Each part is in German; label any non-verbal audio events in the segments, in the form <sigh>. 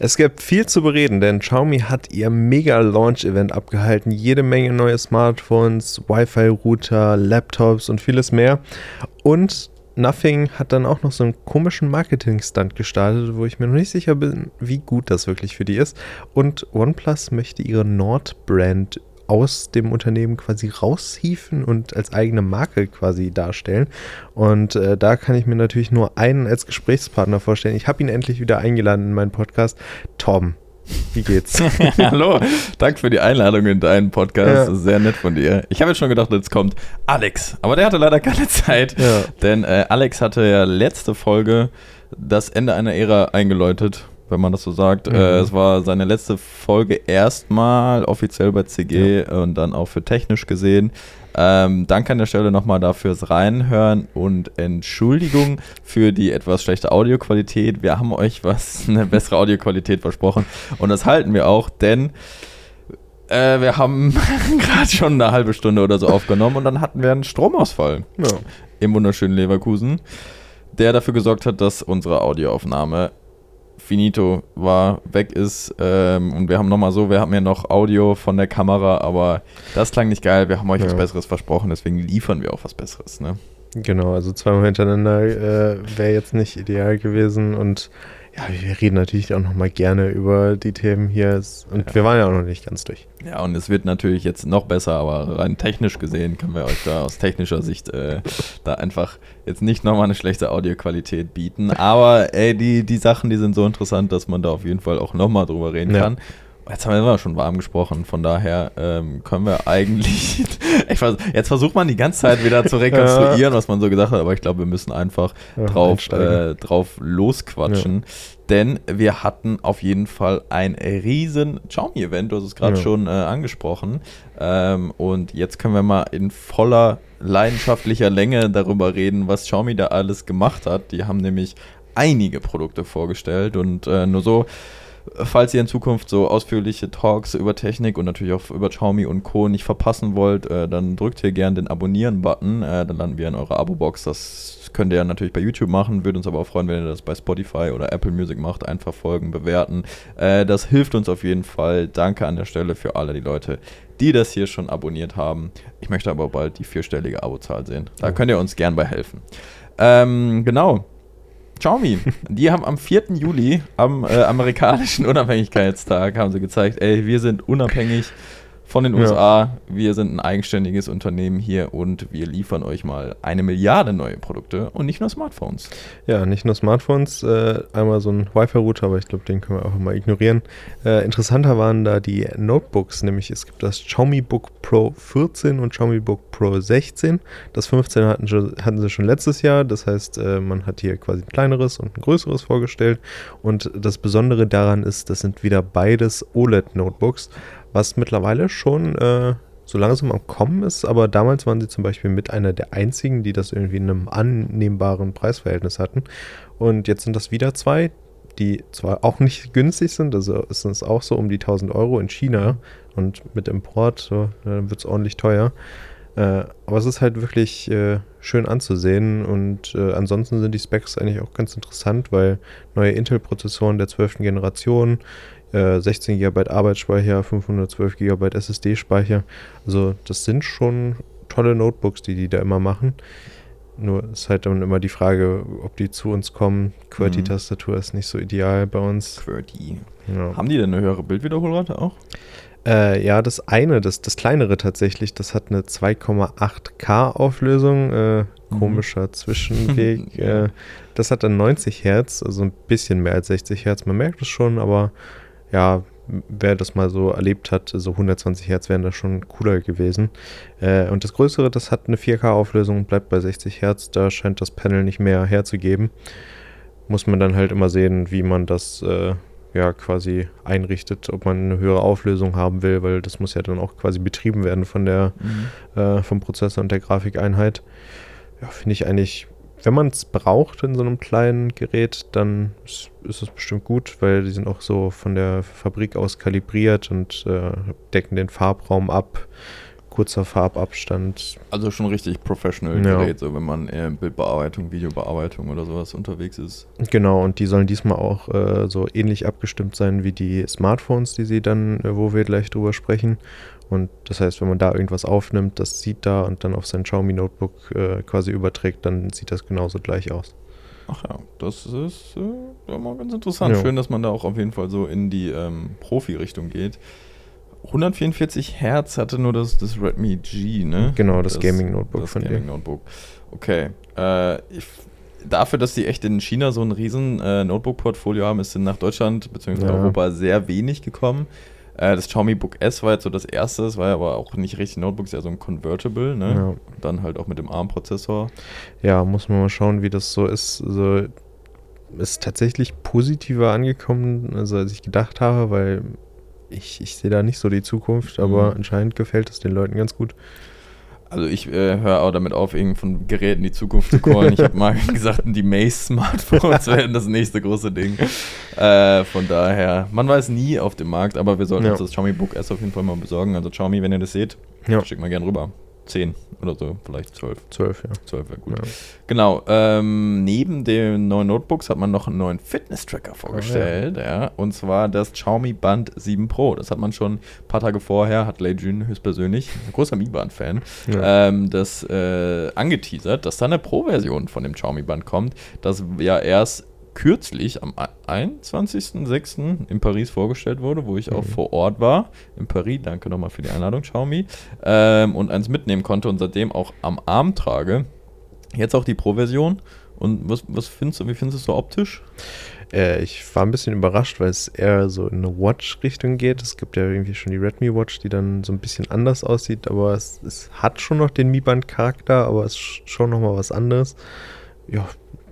Es gibt viel zu bereden, denn Xiaomi hat ihr Mega-Launch-Event abgehalten. Jede Menge neue Smartphones, Wi-Fi-Router, Laptops und vieles mehr. Und Nothing hat dann auch noch so einen komischen Marketing-Stunt gestartet, wo ich mir noch nicht sicher bin, wie gut das wirklich für die ist. Und OnePlus möchte ihre Nord-Brand aus dem Unternehmen quasi raushieven und als eigene Marke quasi darstellen. Und äh, da kann ich mir natürlich nur einen als Gesprächspartner vorstellen. Ich habe ihn endlich wieder eingeladen in meinen Podcast. Tom, wie geht's? <laughs> Hallo, danke für die Einladung in deinen Podcast. Ja. Sehr nett von dir. Ich habe jetzt schon gedacht, jetzt kommt Alex, aber der hatte leider keine Zeit, ja. denn äh, Alex hatte ja letzte Folge das Ende einer Ära eingeläutet wenn man das so sagt. Mhm. Äh, es war seine letzte Folge erstmal offiziell bei CG ja. und dann auch für technisch gesehen. Ähm, danke an der Stelle nochmal dafür fürs Reinhören und Entschuldigung für die etwas schlechte Audioqualität. Wir haben euch was, <laughs> eine bessere Audioqualität versprochen und das halten wir auch, denn äh, wir haben <laughs> gerade schon eine halbe Stunde oder so aufgenommen und dann hatten wir einen Stromausfall ja. im wunderschönen Leverkusen, der dafür gesorgt hat, dass unsere Audioaufnahme finito war, weg ist. Ähm, und wir haben nochmal so, wir haben ja noch Audio von der Kamera, aber das klang nicht geil. Wir haben euch ja. was Besseres versprochen, deswegen liefern wir auch was Besseres. Ne? Genau, also zweimal hintereinander äh, wäre jetzt nicht ideal gewesen und ja, wir reden natürlich auch nochmal gerne über die Themen hier. Und ja. wir waren ja auch noch nicht ganz durch. Ja, und es wird natürlich jetzt noch besser, aber rein technisch gesehen können wir euch da aus technischer Sicht äh, da einfach jetzt nicht nochmal eine schlechte Audioqualität bieten. Aber ey, die, die Sachen, die sind so interessant, dass man da auf jeden Fall auch nochmal drüber reden ja. kann. Jetzt haben wir schon warm gesprochen, von daher ähm, können wir eigentlich. <laughs> vers jetzt versucht man die ganze Zeit wieder zu <laughs> rekonstruieren, ja. was man so gesagt hat, aber ich glaube, wir müssen einfach ja, drauf, äh, drauf losquatschen. Ja. Denn wir hatten auf jeden Fall ein riesen Xiaomi-Event, du hast es gerade schon äh, angesprochen. Ähm, und jetzt können wir mal in voller leidenschaftlicher Länge darüber reden, was Xiaomi da alles gemacht hat. Die haben nämlich einige Produkte vorgestellt und äh, nur so falls ihr in Zukunft so ausführliche Talks über Technik und natürlich auch über Xiaomi und Co. nicht verpassen wollt, äh, dann drückt hier gerne den Abonnieren-Button. Äh, dann landen wir in eurer Abo-Box. Das könnt ihr ja natürlich bei YouTube machen. Würde uns aber auch freuen, wenn ihr das bei Spotify oder Apple Music macht. Einfach folgen, bewerten. Äh, das hilft uns auf jeden Fall. Danke an der Stelle für alle die Leute, die das hier schon abonniert haben. Ich möchte aber bald die vierstellige Abozahl sehen. Da könnt ihr uns gern bei helfen. Ähm, genau. Xiaomi, die haben am 4. Juli, am äh, amerikanischen Unabhängigkeitstag, haben sie gezeigt, ey, wir sind unabhängig von den USA. Ja. Wir sind ein eigenständiges Unternehmen hier und wir liefern euch mal eine Milliarde neue Produkte und nicht nur Smartphones. Ja, nicht nur Smartphones, äh, einmal so ein Wi-Fi-Router, aber ich glaube, den können wir einfach mal ignorieren. Äh, interessanter waren da die Notebooks, nämlich es gibt das Xiaomi Book Pro 14 und Xiaomi Book Pro 16. Das 15 hatten, hatten sie schon letztes Jahr, das heißt, äh, man hat hier quasi ein kleineres und ein größeres vorgestellt und das Besondere daran ist, das sind wieder beides OLED-Notebooks was mittlerweile schon äh, so langsam am Kommen ist, aber damals waren sie zum Beispiel mit einer der einzigen, die das irgendwie in einem annehmbaren Preisverhältnis hatten. Und jetzt sind das wieder zwei, die zwar auch nicht günstig sind, also ist es auch so um die 1000 Euro in China und mit Import so, dann wird es ordentlich teuer. Äh, aber es ist halt wirklich äh, schön anzusehen und äh, ansonsten sind die Specs eigentlich auch ganz interessant, weil neue Intel-Prozessoren der 12. Generation, 16 äh, GB Arbeitsspeicher, 512 GB SSD-Speicher. Also das sind schon tolle Notebooks, die die da immer machen. Nur ist halt dann immer die Frage, ob die zu uns kommen. QWERTY-Tastatur ist nicht so ideal bei uns. QWERTY. Ja. Haben die denn eine höhere Bildwiederholrate auch? Äh, ja, das eine, das, das kleinere tatsächlich, das hat eine 2,8K Auflösung. Äh, mhm. komischer mhm. Zwischenweg. <laughs> äh, das hat dann 90 Hertz, also ein bisschen mehr als 60 Hertz. Man merkt es schon, aber ja, wer das mal so erlebt hat, so 120 Hertz wären da schon cooler gewesen. Äh, und das Größere, das hat eine 4K-Auflösung, bleibt bei 60 Hertz, da scheint das Panel nicht mehr herzugeben. Muss man dann halt immer sehen, wie man das äh, ja quasi einrichtet, ob man eine höhere Auflösung haben will, weil das muss ja dann auch quasi betrieben werden von der, mhm. äh, vom Prozessor und der Grafikeinheit. Ja, finde ich eigentlich wenn man es braucht in so einem kleinen Gerät, dann ist, es bestimmt gut, weil die sind auch so von der Fabrik aus kalibriert und äh, decken den Farbraum ab. kurzer Farbabstand. Also schon richtig professional Ja. Gerät, so wenn man eher in Bildbearbeitung, Videobearbeitung oder sowas unterwegs ist. Genau, und die sollen diesmal auch äh, so ähnlich abgestimmt sein wie die Smartphones, die sie dann, äh, wo wir gleich drüber sprechen. Und das heißt, wenn man da irgendwas aufnimmt, das sieht da und dann auf sein Xiaomi Notebook äh, quasi überträgt, dann sieht das genauso gleich aus. Ach ja, das ist äh, ja mal ganz interessant. Ja. Schön, dass man da auch auf jeden Fall so in die ähm, Profi-Richtung geht. 144 Hertz hatte nur das, das Redmi G, ne? Genau, das Gaming-Notebook von Gaming. Notebook. Okay. Äh, ich, dafür, dass die echt in China so ein riesen äh, Notebook-Portfolio haben, ist nach Deutschland bzw. Ja. Europa sehr wenig gekommen. Äh, das Xiaomi Book S war jetzt so das erste, das war ja aber auch nicht richtig Notebook, ist ja so ein Convertible, ne? Ja. Dann halt auch mit dem ARM-Prozessor. Ja, muss man mal schauen, wie das so ist. Also ist tatsächlich positiver angekommen, also als ich gedacht habe, weil ich, ich sehe da nicht so die Zukunft, aber Mhm. anscheinend gefällt es den Leuten ganz gut. Also ich äh, höre auch damit auf, irgend von Geräten die Zukunft zu callen. Ich habe mal <laughs> gesagt, die Mace-Smartphones <laughs> werden das nächste große Ding. Äh, von daher, man weiß nie auf dem Markt, aber wir sollten Ja. uns das Xiaomi Book S auf jeden Fall mal besorgen. Also Xiaomi, wenn ihr das seht, Ja. schickt mal gerne rüber. 10 oder so, vielleicht 12. 12, ja. 12 wäre gut. ja. Genau, ähm, neben den neuen Notebooks hat man noch einen neuen Fitness-Tracker vorgestellt, ja. und zwar das Xiaomi Band 7 Pro. Das hat man schon ein paar Tage vorher, hat Lei Jun höchstpersönlich, <laughs> ein großer Mi Band-Fan, Ja. ähm, das äh, angeteasert, dass da eine Pro-Version von dem Xiaomi Band kommt, das ja erst kürzlich am 21.06. in Paris vorgestellt wurde, wo ich auch Mhm. vor Ort war. In Paris, danke nochmal für die Einladung, Xiaomi. Ähm, und eins mitnehmen konnte und seitdem auch am Arm trage. Jetzt auch die Pro-Version. Und was, was findest du, wie findest du es so optisch? Äh, ich war ein bisschen überrascht, weil es eher so in eine Watch-Richtung geht. Es gibt ja irgendwie schon die Redmi Watch, die dann so ein bisschen anders aussieht, aber es, es hat schon noch den Mi Band-Charakter, aber es ist schon nochmal was anderes. Ja,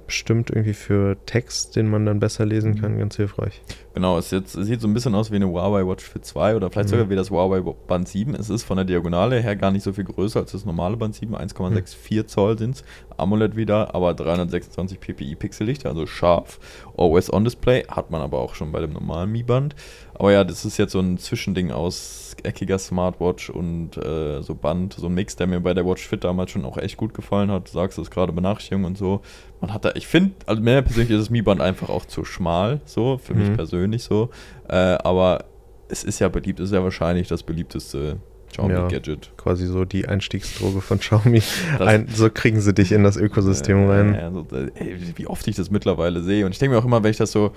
bestimmt irgendwie für Text, den man dann besser lesen kann, ganz hilfreich. Genau, es jetzt, es sieht so ein bisschen aus wie eine Huawei Watch Fit 2 oder vielleicht Mhm. sogar wie das Huawei Band 7. Es ist von der Diagonale her gar nicht so viel größer als das normale Band 7. 1,64 Zoll sind es. AMOLED wieder, aber 326 ppi Pixellicht, also scharf. Always on Display hat man aber auch schon bei dem normalen Mi Band. Aber ja, das ist jetzt so ein Zwischending aus eckiger Smartwatch und äh, so Band, so ein Mix, der mir bei der Watch Fit damals schon auch echt gut gefallen hat. Du sagst es gerade, Benachrichtigungen und so. Man hat da, ich finde, also mir persönlich ist das Mi Band einfach auch zu schmal, so, für mich Mhm. persönlich so. Äh, aber es ist ja beliebt, es ist ja wahrscheinlich das beliebteste Xiaomi Ja. Gadget. Quasi so die Einstiegsdroge von Xiaomi. Das- Ein, so kriegen sie dich in das Ökosystem Äh, rein. ja, so, äh, ey, wie oft ich das mittlerweile sehe. Und ich denke mir auch immer, wenn ich das so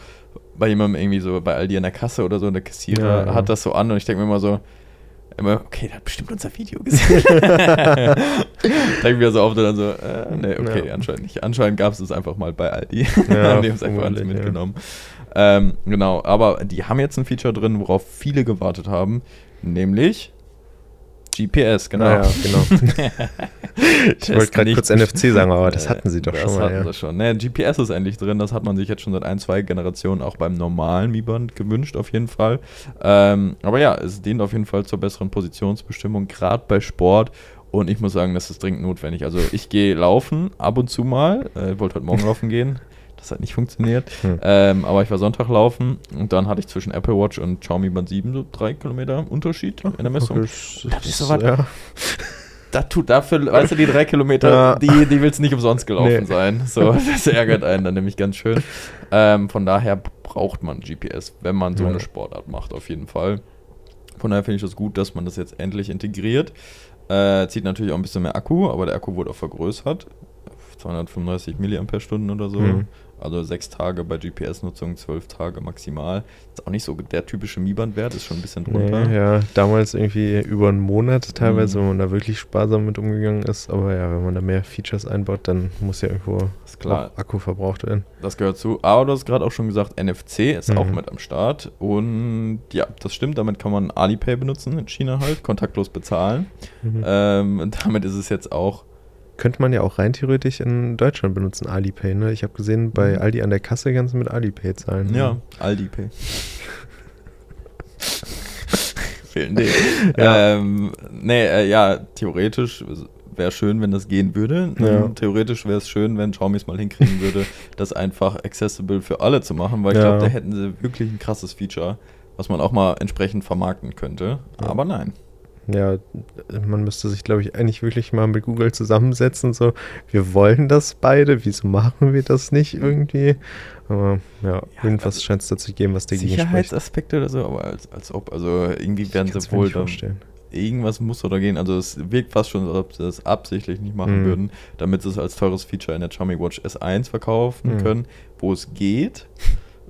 bei jemandem irgendwie so bei Aldi an der Kasse oder so, der Kassierer Ja, hat das so an und ich denke mir immer so, immer, okay, der hat bestimmt unser Video gesehen. <laughs> <laughs> denke mir so oft und dann so, äh, nee, okay, Ja. anscheinend nicht. Anscheinend gab es es einfach mal bei Aldi. Ja, <laughs> haben die haben es einfach alles vermutlich, ja. mitgenommen. Ähm, genau, aber die haben jetzt ein Feature drin, worauf viele gewartet haben, nämlich GPS, genau. Ja, genau. <laughs> ich wollte gerade kurz NFC sagen, aber das Äh, hatten sie doch das schon mal. hatten Ja. sie schon. Ne, GPS ist endlich drin. Das hat man sich jetzt schon seit ein, zwei Generationen auch beim normalen Mi-Band gewünscht, auf jeden Fall. Ähm, aber ja, es dient auf jeden Fall zur besseren Positionsbestimmung, gerade bei Sport. Und ich muss sagen, das ist dringend notwendig. Also ich gehe laufen ab und zu mal. Äh, wollte heute Morgen <laughs> laufen gehen. Das hat nicht funktioniert. Hm. Ähm, aber ich war Sonntag laufen und dann hatte ich zwischen Apple Watch und Xiaomi Band 7 so drei Kilometer Unterschied in der Messung. Okay, das Das ist so was- ja. <laughs> Da tut dafür, weißt du, die drei Kilometer, Ja. die, die willst nicht umsonst gelaufen Nee. sein. So, <laughs> das ärgert einen dann nämlich ganz schön. Ähm, von daher braucht man GPS, wenn man so Ja. eine Sportart macht, auf jeden Fall. Von daher finde ich das gut, dass man das jetzt endlich integriert. Äh, zieht natürlich auch ein bisschen mehr Akku, aber der Akku wurde auch vergrößert. 235 mAh oder so. Mhm. Also sechs Tage bei GPS-Nutzung, zwölf Tage maximal. Ist auch nicht so der typische Mi-Band-Wert, ist schon ein bisschen drunter. Nee, ja, damals irgendwie über einen Monat teilweise, Mhm. wenn man da wirklich sparsam mit umgegangen ist. Aber ja, wenn man da mehr Features einbaut, dann muss ja irgendwo Ist klar. auch Akku verbraucht werden. Das gehört zu. Aber du hast gerade auch schon gesagt, NFC ist Mhm. auch mit am Start. Und ja, das stimmt. Damit kann man Alipay benutzen in China halt, kontaktlos bezahlen. Mhm. Ähm, damit ist es jetzt auch. Könnte man ja auch rein theoretisch in Deutschland benutzen, Alipay. Ne? Ich habe gesehen, bei Mhm. Aldi an der Kasse kannst du mit Alipay zahlen. Ja, Aldi-Pay. <laughs> Fehlen die. Ja. Ähm, nee, äh, ja, theoretisch wäre schön, wenn das gehen würde. Ja. Ähm, Theoretisch wäre es schön, wenn Xiaomi es mal hinkriegen würde, <laughs> das einfach accessible für alle zu machen, weil ich Ja. glaube, da hätten sie wirklich ein krasses Feature, was man auch mal entsprechend vermarkten könnte. Ja. Aber nein. Ja, man müsste sich, glaube ich, eigentlich wirklich mal mit Google zusammensetzen. So, wir wollen das beide, wieso machen wir das nicht irgendwie? Aber ja, Ja, irgendwas also scheint es dazu geben, was dagegen spricht. Sicherheitsaspekte oder so, aber als, als ob, also irgendwie werden sie wohl dann, irgendwas muss oder gehen. Also es wirkt fast schon, als ob sie das absichtlich nicht machen Mhm. würden, damit sie es als teures Feature in der Xiaomi Watch S1 verkaufen Mhm. können, wo es geht,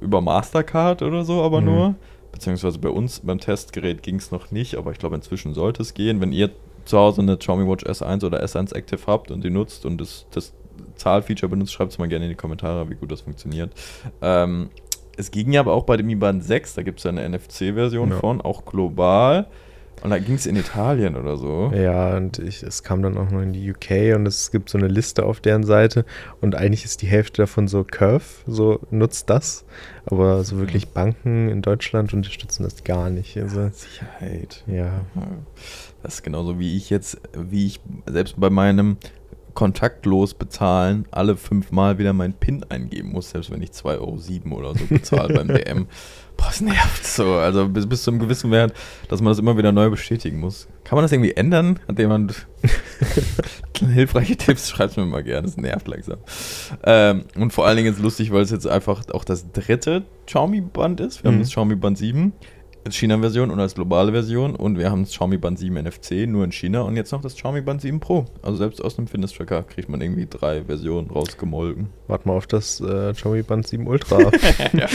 über Mastercard oder so aber Mhm. nur. Beziehungsweise bei uns beim Testgerät ging es noch nicht, aber ich glaube inzwischen sollte es gehen. Wenn ihr zu Hause eine Xiaomi Watch S1 oder S1 Active habt und die nutzt und das, das Zahlfeature benutzt, schreibt es mal gerne in die Kommentare, wie gut das funktioniert. Ähm, es ging ja aber auch bei dem Mi Band 6, da gibt es ja eine NFC-Version Ja. von, auch global. Und da ging es in Italien oder so. Ja, und ich, es kam dann auch noch in die UK und es gibt so eine Liste auf deren Seite und eigentlich ist die Hälfte davon so Curve, so nutzt das, aber so wirklich Banken in Deutschland unterstützen das gar nicht. Also, Sicherheit. ja, Das ist genauso wie ich jetzt, wie ich selbst bei meinem kontaktlos bezahlen alle fünfmal wieder meinen PIN eingeben muss, selbst wenn ich 2,07 Euro oder so bezahle beim <laughs> DM. Boah, das nervt so. Also bis, bis zu einem gewissen Wert, dass man das immer wieder neu bestätigen muss. Kann man das irgendwie ändern? Hat jemand <laughs> <laughs> hilfreiche Tipps? Schreibt mir mal gerne, das nervt langsam. Ähm, und vor allen Dingen ist es lustig, weil es jetzt einfach auch das dritte Xiaomi-Band ist. Wir haben Mhm. das Xiaomi Band 7 als China-Version und als globale Version und wir haben das Xiaomi Band 7 NFC nur in China und jetzt noch das Xiaomi Band 7 Pro. Also selbst aus einem Fitness-Tracker kriegt man irgendwie drei Versionen rausgemolken. warte mal auf das äh, Xiaomi Band 7 Ultra <laughs> ja.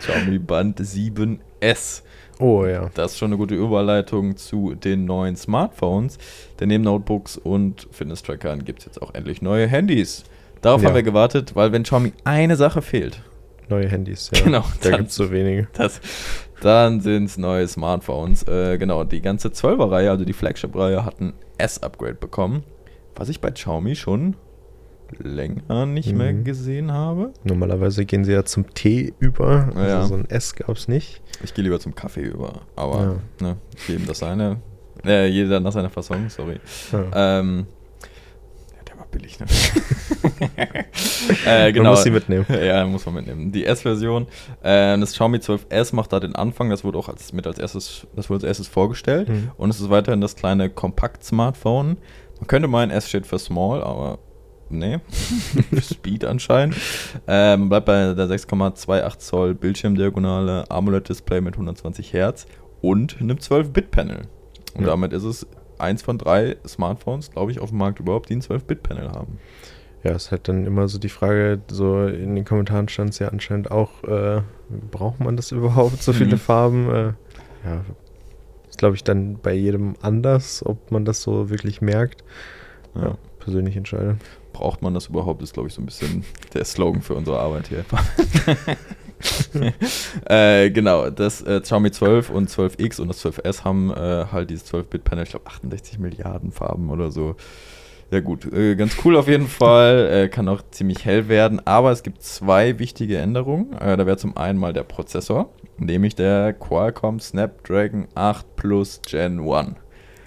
Xiaomi Band 7S. oh ja, Das ist schon eine gute Überleitung zu den neuen Smartphones. Denn neben Notebooks und Fitness-Trackern gibt es jetzt auch endlich neue Handys. Darauf Ja. haben wir gewartet, weil wenn Xiaomi eine Sache fehlt, neue Handys, ja. Genau, Da gibt es so wenige. Das, dann sind es neue Smartphones. Äh, genau, die ganze 12er-Reihe, also die Flagship-Reihe, hat ein S-Upgrade bekommen. Was ich bei Xiaomi schon länger nicht mehr Mhm. gesehen habe. Normalerweise gehen sie ja zum T über, also Ja. so ein S gab es nicht. Ich gehe lieber zum Kaffee über. Aber ne, jedem das seine. Äh, jeder nach seiner Fassung, sorry. Ja. Ähm, ja, billig, ne? <laughs> äh, genau. Man muss sie mitnehmen. <laughs> Ja, muss man mitnehmen. Die S-Version, äh, das Xiaomi 12S macht da den Anfang, das wurde auch als, mit als erstes, das wurde als erstes vorgestellt. Mhm. Und es ist weiterhin das kleine Kompakt-Smartphone. Man könnte meinen, S steht für Small, aber nee, <laughs> für Speed anscheinend. Äh, man bleibt bei der 6,28 Zoll Bildschirmdiagonale, AMOLED-Display mit 120 Hertz und einem 12-Bit-Panel. Und Ja. damit ist es eins von drei Smartphones, glaube ich, auf dem Markt überhaupt, die ein 12-Bit-Panel haben. Ja, es ist halt dann immer so die Frage, so in den Kommentaren stand es ja anscheinend auch, äh, braucht man das <laughs> überhaupt, so viele Mhm. Farben? Äh, ja, ist glaube ich dann bei jedem anders, ob man das so wirklich merkt. Ja, Ja. persönlich entscheide. Braucht man das überhaupt, ist, glaube ich, so ein bisschen der Slogan für unsere Arbeit hier. <laughs> <laughs> äh, genau, das äh, Xiaomi 12 und 12X und das 12S haben äh, halt dieses 12-Bit-Panel, ich glaube 68 Milliarden Farben oder so. Ja gut, äh, ganz cool auf jeden Fall, äh, kann auch ziemlich hell werden, aber es gibt zwei wichtige Änderungen. Äh, da wäre zum einen mal der Prozessor, nämlich der Qualcomm Snapdragon 8 Plus Gen 1.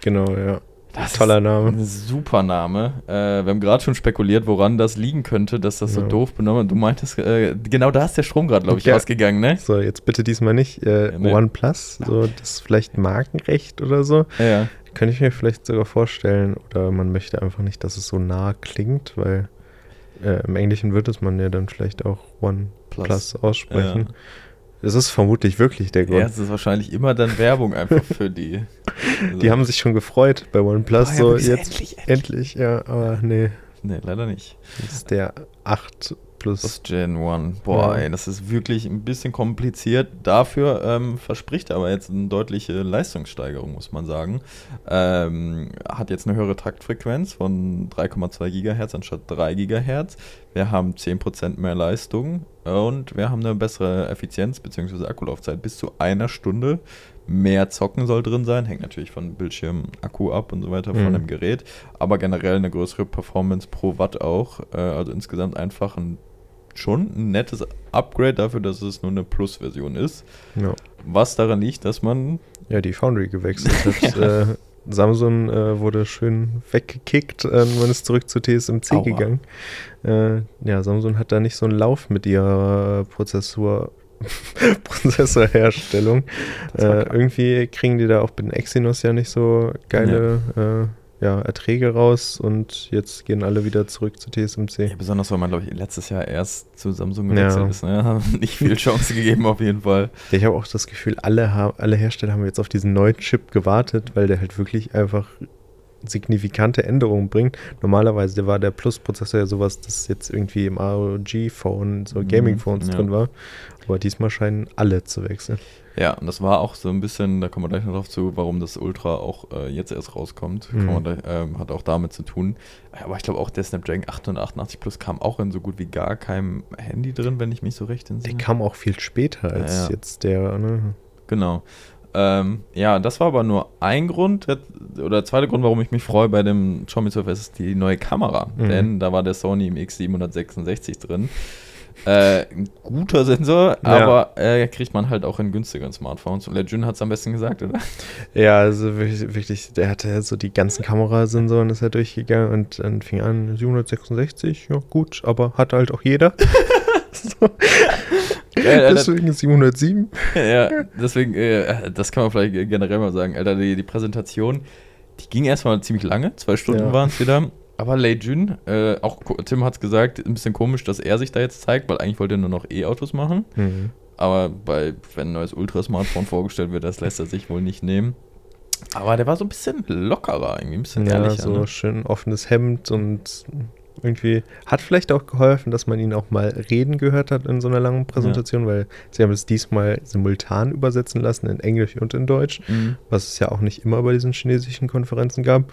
Genau, ja. Das Toller ist Name. Ein super Name. Äh, wir haben gerade schon spekuliert, woran das liegen könnte, dass das so Ja. doof benommen wird. Du meintest, äh, genau da ist der Strom gerade, glaube ich, Ja. ausgegangen, ne? So, jetzt bitte diesmal nicht. Äh, Ja, nee. OnePlus, so das ist vielleicht Markenrecht oder so. Ja, ja. Könnte ich mir vielleicht sogar vorstellen. Oder man möchte einfach nicht, dass es so nah klingt, weil äh, im Englischen wird es man ja dann vielleicht auch OnePlus aussprechen. Es ist vermutlich wirklich der Grund. Ja, es ist wahrscheinlich immer dann Werbung einfach <laughs> für die. Also, Die haben sich schon gefreut bei OnePlus. Ah, ja, so jetzt endlich, endlich, ja, aber nee, Nee, leider nicht. das ist der 8 plus. Das Gen 1. Boah, Ja. ey, das ist wirklich ein bisschen kompliziert. Dafür ähm, verspricht er aber jetzt eine deutliche Leistungssteigerung, muss man sagen. Ähm, hat jetzt eine höhere Taktfrequenz von 3,2 GHz anstatt 3 GHz. Wir haben 10% mehr Leistung und wir haben eine bessere Effizienz bzw. Akkulaufzeit. Bis zu einer Stunde mehr Zocken soll drin sein. Hängt natürlich von Bildschirm, Akku ab und so weiter von Mhm. dem Gerät. Aber generell eine größere Performance pro Watt auch. Äh, also insgesamt einfach ein schon ein nettes Upgrade dafür, dass es nur eine Plus-Version ist. Ja. Was daran liegt, dass man. ja, die Foundry gewechselt hat. <laughs> äh, Samsung äh, wurde schön weggekickt, äh, man ist zurück zu TSMC Aua. gegangen. Äh, ja, Samsung hat da nicht so einen Lauf mit ihrer <laughs> Prozessorherstellung. Äh, irgendwie kriegen die da auch mit den Exynos ja nicht so geile ja. Ja, Erträge raus und jetzt gehen alle wieder zurück zu TSMC. Ja, besonders weil man, glaube ich, letztes Jahr erst zu Samsung gewechselt ja. ist. Ne? <laughs> Haben nicht viel Chance gegeben auf jeden Fall. Ja, ich habe auch das Gefühl, alle, alle Hersteller haben jetzt auf diesen neuen Chip gewartet, weil der halt wirklich einfach signifikante Änderungen bringt. Normalerweise war der Plus-Prozessor ja sowas, das jetzt irgendwie im ROG-Phone, so mhm, Gaming-Phones ja. drin war. Aber diesmal scheinen alle zu wechseln. Ja, und das war auch so ein bisschen, da kommen wir gleich noch drauf zu, warum das Ultra auch äh, jetzt erst rauskommt. Mhm. Gleich, ähm, hat auch damit zu tun. Aber ich glaube auch der Snapdragon 888 Plus kam auch in so gut wie gar keinem Handy drin, wenn ich mich so recht entsinne. Der kam auch viel später als ja, ja. jetzt der, ne? Genau. Ähm, ja, das war aber nur ein Grund, oder der zweite Grund, warum ich mich freue bei dem Xiaomi 12S, ist die neue Kamera. Mhm. Denn da war der Sony im X766 drin. Äh, ein guter Sensor, ja. aber äh, kriegt man halt auch in günstigeren Smartphones. Und der Jun hat es am besten gesagt, oder? Ja, also wirklich, der hatte so die ganzen Kamerasensoren ist er durchgegangen und dann fing an 766, ja gut, aber hat halt auch jeder. <laughs> <laughs> so. Geil, deswegen 707. Ja, deswegen, äh, das kann man vielleicht generell mal sagen. Alter, die, die Präsentation, die ging erstmal ziemlich lange, zwei Stunden ja. waren es wieder. Aber Lei Jun, äh, auch Tim hat es gesagt, ein bisschen komisch, dass er sich da jetzt zeigt, weil eigentlich wollte er nur noch E-Autos machen. Mhm. Aber bei, wenn ein neues Ultra-Smartphone vorgestellt wird, das lässt er sich wohl nicht nehmen. Aber der war so ein bisschen lockerer, irgendwie ein bisschen ja, ehrlicher. so ne? schön offenes Hemd und irgendwie hat vielleicht auch geholfen, dass man ihn auch mal reden gehört hat in so einer langen Präsentation, ja. weil sie haben es diesmal simultan übersetzen lassen in Englisch und in Deutsch, mhm. was es ja auch nicht immer bei diesen chinesischen Konferenzen gab.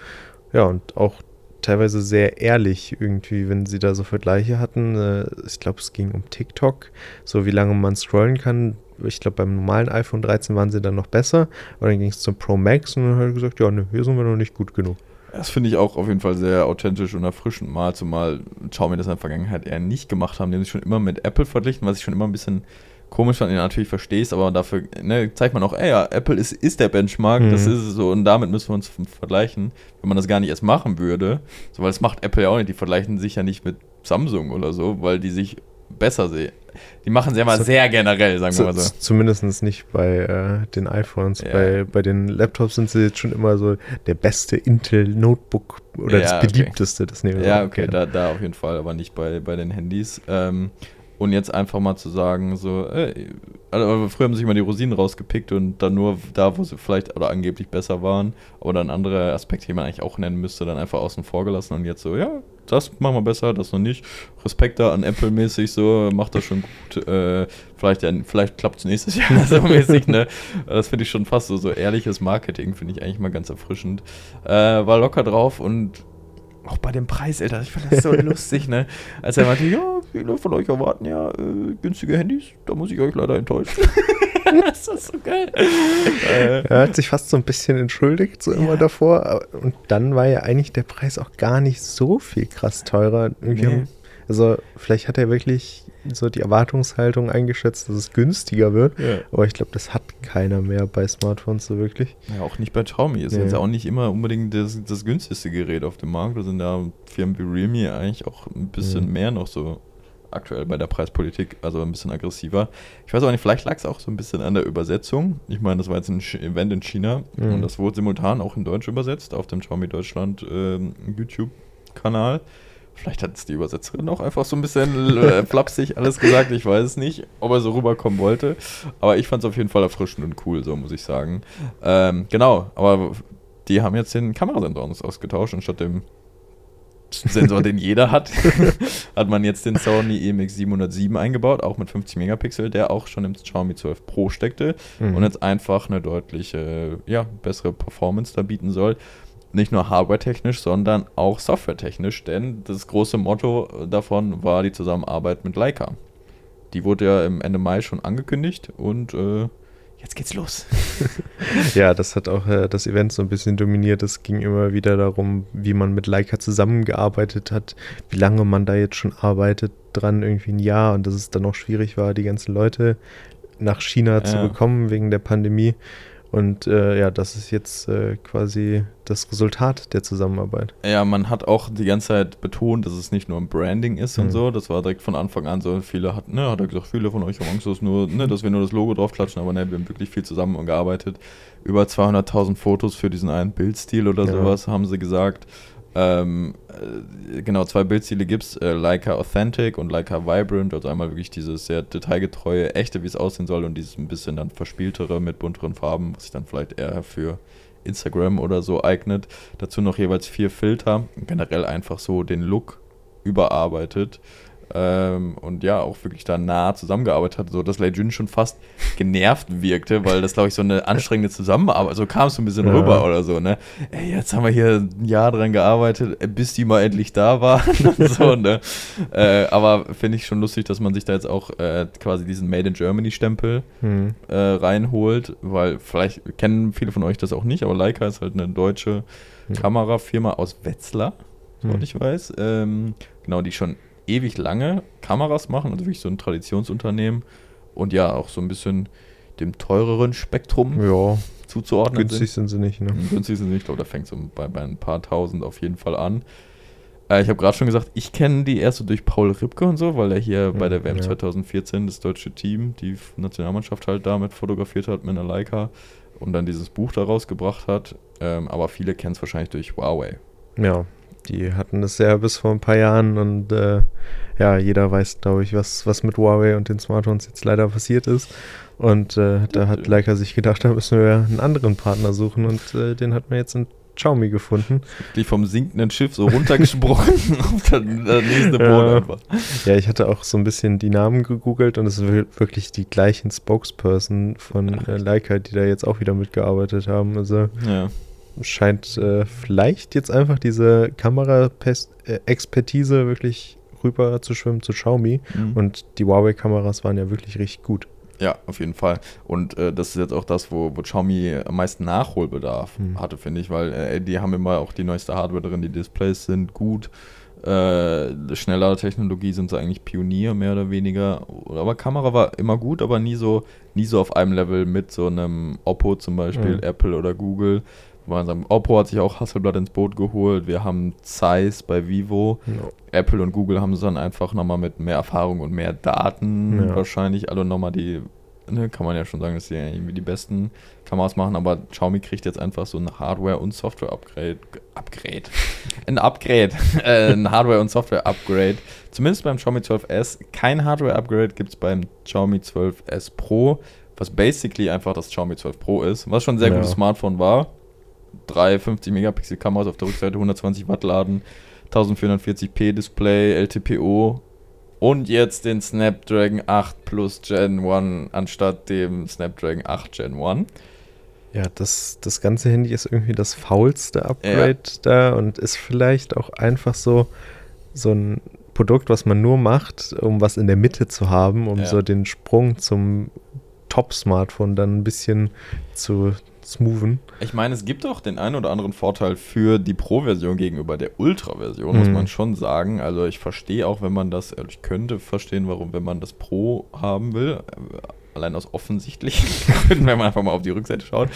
Ja, und auch teilweise sehr ehrlich irgendwie, wenn sie da so Vergleiche hatten. Äh, ich glaube, es ging um TikTok, so wie lange man scrollen kann. Ich glaube, beim normalen iPhone 13 waren sie dann noch besser, aber dann ging es zum Pro Max und dann hat er gesagt, ja, ne, hier sind wir noch nicht gut genug. Das finde ich auch auf jeden Fall sehr authentisch und erfrischend mal, zumal Xiaomi das in der Vergangenheit eher nicht gemacht haben. Die haben sich schon immer mit Apple verglichen, was ich schon immer ein bisschen komisch fand, natürlich verstehst, aber dafür ne, zeigt man auch, ey, ja, Apple ist, ist der Benchmark, mhm. das ist es so und damit müssen wir uns vergleichen. Wenn man das gar nicht erst machen würde, so, weil das macht Apple ja auch nicht, die vergleichen sich ja nicht mit Samsung oder so, weil die sich besser sehen. Die machen sie ja mal so, sehr generell, sagen wir mal so. Zumindest nicht bei äh, den iPhones. Ja. Bei, bei den Laptops sind sie jetzt schon immer so der beste Intel Notebook oder ja, das beliebteste. Okay. Das nehmen wir Ja, okay, da, da auf jeden Fall, aber nicht bei, bei den Handys. Ähm, und jetzt einfach mal zu sagen, so, ey, also früher haben sich immer die Rosinen rausgepickt und dann nur da, wo sie vielleicht oder angeblich besser waren, aber dann andere Aspekte, die man eigentlich auch nennen müsste, dann einfach außen vor gelassen und jetzt so, ja, das machen wir besser, das noch nicht. Respekt da an Apple mäßig so, macht das schon gut. Äh, vielleicht ja, vielleicht klappt es nächstes Jahr <laughs> so mäßig, ne? Das finde ich schon fast so, so ehrliches Marketing, finde ich eigentlich mal ganz erfrischend. Äh, war locker drauf und auch bei dem Preis, Alter, ich fand das so <laughs> lustig, ne? Als er meinte, ja, viele von euch erwarten ja äh, günstige Handys, da muss ich euch leider enttäuschen. <laughs> <laughs> das ist so geil. Äh, er hat sich fast so ein bisschen entschuldigt, so ja. immer davor. Und dann war ja eigentlich der Preis auch gar nicht so viel krass teurer. Nee. Also, vielleicht hat er wirklich so die Erwartungshaltung eingeschätzt, dass es günstiger wird. Ja. Aber ich glaube, das hat keiner mehr bei Smartphones so wirklich. Ja, auch nicht bei Xiaomi. Ist ja. jetzt auch nicht immer unbedingt das, das günstigste Gerät auf dem Markt. Da sind da Firmen wie Realme eigentlich auch ein bisschen ja. mehr noch so aktuell bei der Preispolitik, also ein bisschen aggressiver. Ich weiß auch nicht, vielleicht lag es auch so ein bisschen an der Übersetzung. Ich meine, das war jetzt ein Event in China mhm. und das wurde simultan auch in Deutsch übersetzt auf dem Xiaomi Deutschland äh, YouTube-Kanal. Vielleicht hat es die Übersetzerin auch einfach so ein bisschen <laughs> äh, flapsig alles gesagt, ich weiß es nicht, ob er so rüberkommen wollte. Aber ich fand es auf jeden Fall erfrischend und cool, so muss ich sagen. Ähm, genau, aber die haben jetzt den Kamerasensor ausgetauscht und statt dem Sensor, den jeder hat, <laughs> hat man jetzt den Sony EMX 707 eingebaut, auch mit 50 Megapixel, der auch schon im Xiaomi 12 Pro steckte mhm. und jetzt einfach eine deutliche, ja, bessere Performance da bieten soll nicht nur hardware-technisch, sondern auch software-technisch, denn das große Motto davon war die Zusammenarbeit mit Leica. Die wurde ja im Ende Mai schon angekündigt und äh, jetzt geht's los. <laughs> ja, das hat auch äh, das Event so ein bisschen dominiert. Es ging immer wieder darum, wie man mit Leica zusammengearbeitet hat, wie lange man da jetzt schon arbeitet dran, irgendwie ein Jahr und dass es dann auch schwierig war, die ganzen Leute nach China ja. zu bekommen wegen der Pandemie. Und äh, ja, das ist jetzt äh, quasi das Resultat der Zusammenarbeit. Ja, man hat auch die ganze Zeit betont, dass es nicht nur ein Branding ist Mhm. und so. Das war direkt von Anfang an so. Viele hatten, ne, hat er gesagt, viele von euch haben Angst, dass, nur, ne, dass wir nur das Logo draufklatschen, aber ne, wir haben wirklich viel zusammengearbeitet. Über 200.000 Fotos für diesen einen Bildstil oder Ja. sowas, haben sie gesagt. Ähm, äh, genau, zwei Bildstile gibt es, äh, Leica Authentic und Leica Vibrant, also einmal wirklich dieses sehr detailgetreue, echte, wie es aussehen soll und dieses ein bisschen dann verspieltere mit bunteren Farben, was sich dann vielleicht eher für Instagram oder so eignet. Dazu noch jeweils vier Filter, generell einfach so den Look überarbeitet. Ähm, und ja, auch wirklich da nah zusammengearbeitet hat, so dass Lei Jun schon fast genervt wirkte, weil das, glaube ich, so eine anstrengende Zusammenarbeit, so kam es so ein bisschen Ja. rüber oder so, ne? Ey, jetzt haben wir hier ein Jahr dran gearbeitet, äh, bis die mal endlich da <laughs> und so, ne? Äh, aber finde ich schon lustig, dass man sich da jetzt auch äh, quasi diesen Made in Germany Stempel Hm. äh, reinholt, weil vielleicht kennen viele von euch das auch nicht, aber Leica ist halt eine deutsche Hm. Kamerafirma aus Wetzlar, soweit Hm. ich weiß. Ähm, genau, die schon ewig lange Kameras machen, also wirklich so ein Traditionsunternehmen und ja auch so ein bisschen dem teureren Spektrum Ja, zuzuordnen günstig sind sie nicht, ne? sind. Günstig sind sie nicht, ich glaube, da fängt es bei, bei ein paar tausend auf jeden Fall an. Äh, ich habe gerade schon gesagt, ich kenne die erst so durch Paul Ripke und so, weil er hier bei Hm, der WM ja. 2014 das deutsche Team, die Nationalmannschaft halt damit fotografiert hat mit einer Leica und dann dieses Buch daraus gebracht hat. Ähm, aber viele kennen es wahrscheinlich durch Huawei. Ja, die hatten das ja bis vor ein paar Jahren und äh, ja, jeder weiß, glaube ich, was, was mit Huawei und den Smartphones jetzt leider passiert ist. Und äh, da hat Leica sich gedacht, da müssen wir einen anderen Partner suchen und äh, den hat man jetzt in Xiaomi gefunden. Die vom sinkenden Schiff so runtergesprungen auf das das nächste Boot Ja. einfach. Ja, ich hatte auch so ein bisschen die Namen gegoogelt und es sind wirklich die gleichen Spokesperson von äh, Leica, die da jetzt auch wieder mitgearbeitet haben. Also Ja. Scheint äh, vielleicht jetzt einfach diese Kamera-Expertise wirklich rüber zu schwimmen zu Xiaomi. Mhm. Und die Huawei-Kameras waren ja wirklich richtig gut. Ja, auf jeden Fall. Und äh, das ist jetzt auch das, wo, wo Xiaomi am meisten Nachholbedarf Hm. hatte, finde ich, weil äh, die haben immer auch die neueste Hardware drin, die Displays sind gut. Äh, schneller Technologie sind sie eigentlich Pionier, mehr oder weniger. Aber Kamera war immer gut, aber nie so, nie so auf einem Level mit so einem Oppo zum Beispiel, Mhm. Apple oder Google. Sagen, Oppo hat sich auch Hasselblatt ins Boot geholt. Wir haben Zeiss bei Vivo. Apple und Google haben es dann einfach nochmal mit mehr Erfahrung und mehr Daten Ja. wahrscheinlich alle nochmal die, ne, kann man ja schon sagen, dass sie irgendwie die besten Kameras machen, aber Xiaomi kriegt jetzt einfach so ein Hardware- und Software-Upgrade. Upgrade. <laughs> Ein Upgrade. <laughs> äh, ein Hardware- und Software-Upgrade. Zumindest beim Xiaomi 12S. Kein Hardware-Upgrade gibt es beim Xiaomi 12S Pro, was basically einfach das Xiaomi 12 Pro ist, was schon ein sehr Ja. gutes Smartphone war. Drei 50 Megapixel Kameras auf der Rückseite, 120 Watt Laden, 1440p Display, LTPO und jetzt den Snapdragon 8 Plus Gen 1 anstatt dem Snapdragon 8 Gen 1. Ja, das, das ganze Handy ist irgendwie das faulste Upgrade da und ist vielleicht auch einfach so, so ein Produkt, was man nur macht, um was in der Mitte zu haben, um Ja. so den Sprung zum Top-Smartphone dann ein bisschen zu smoothen. Ich meine, es gibt auch den einen oder anderen Vorteil für die Pro-Version gegenüber der Ultra-Version, muss Mhm. man schon sagen. Also ich verstehe auch, wenn man das, also ich könnte verstehen, warum, wenn man das Pro haben will, äh, allein aus offensichtlichen <laughs> Gründen, wenn man einfach mal auf die Rückseite schaut.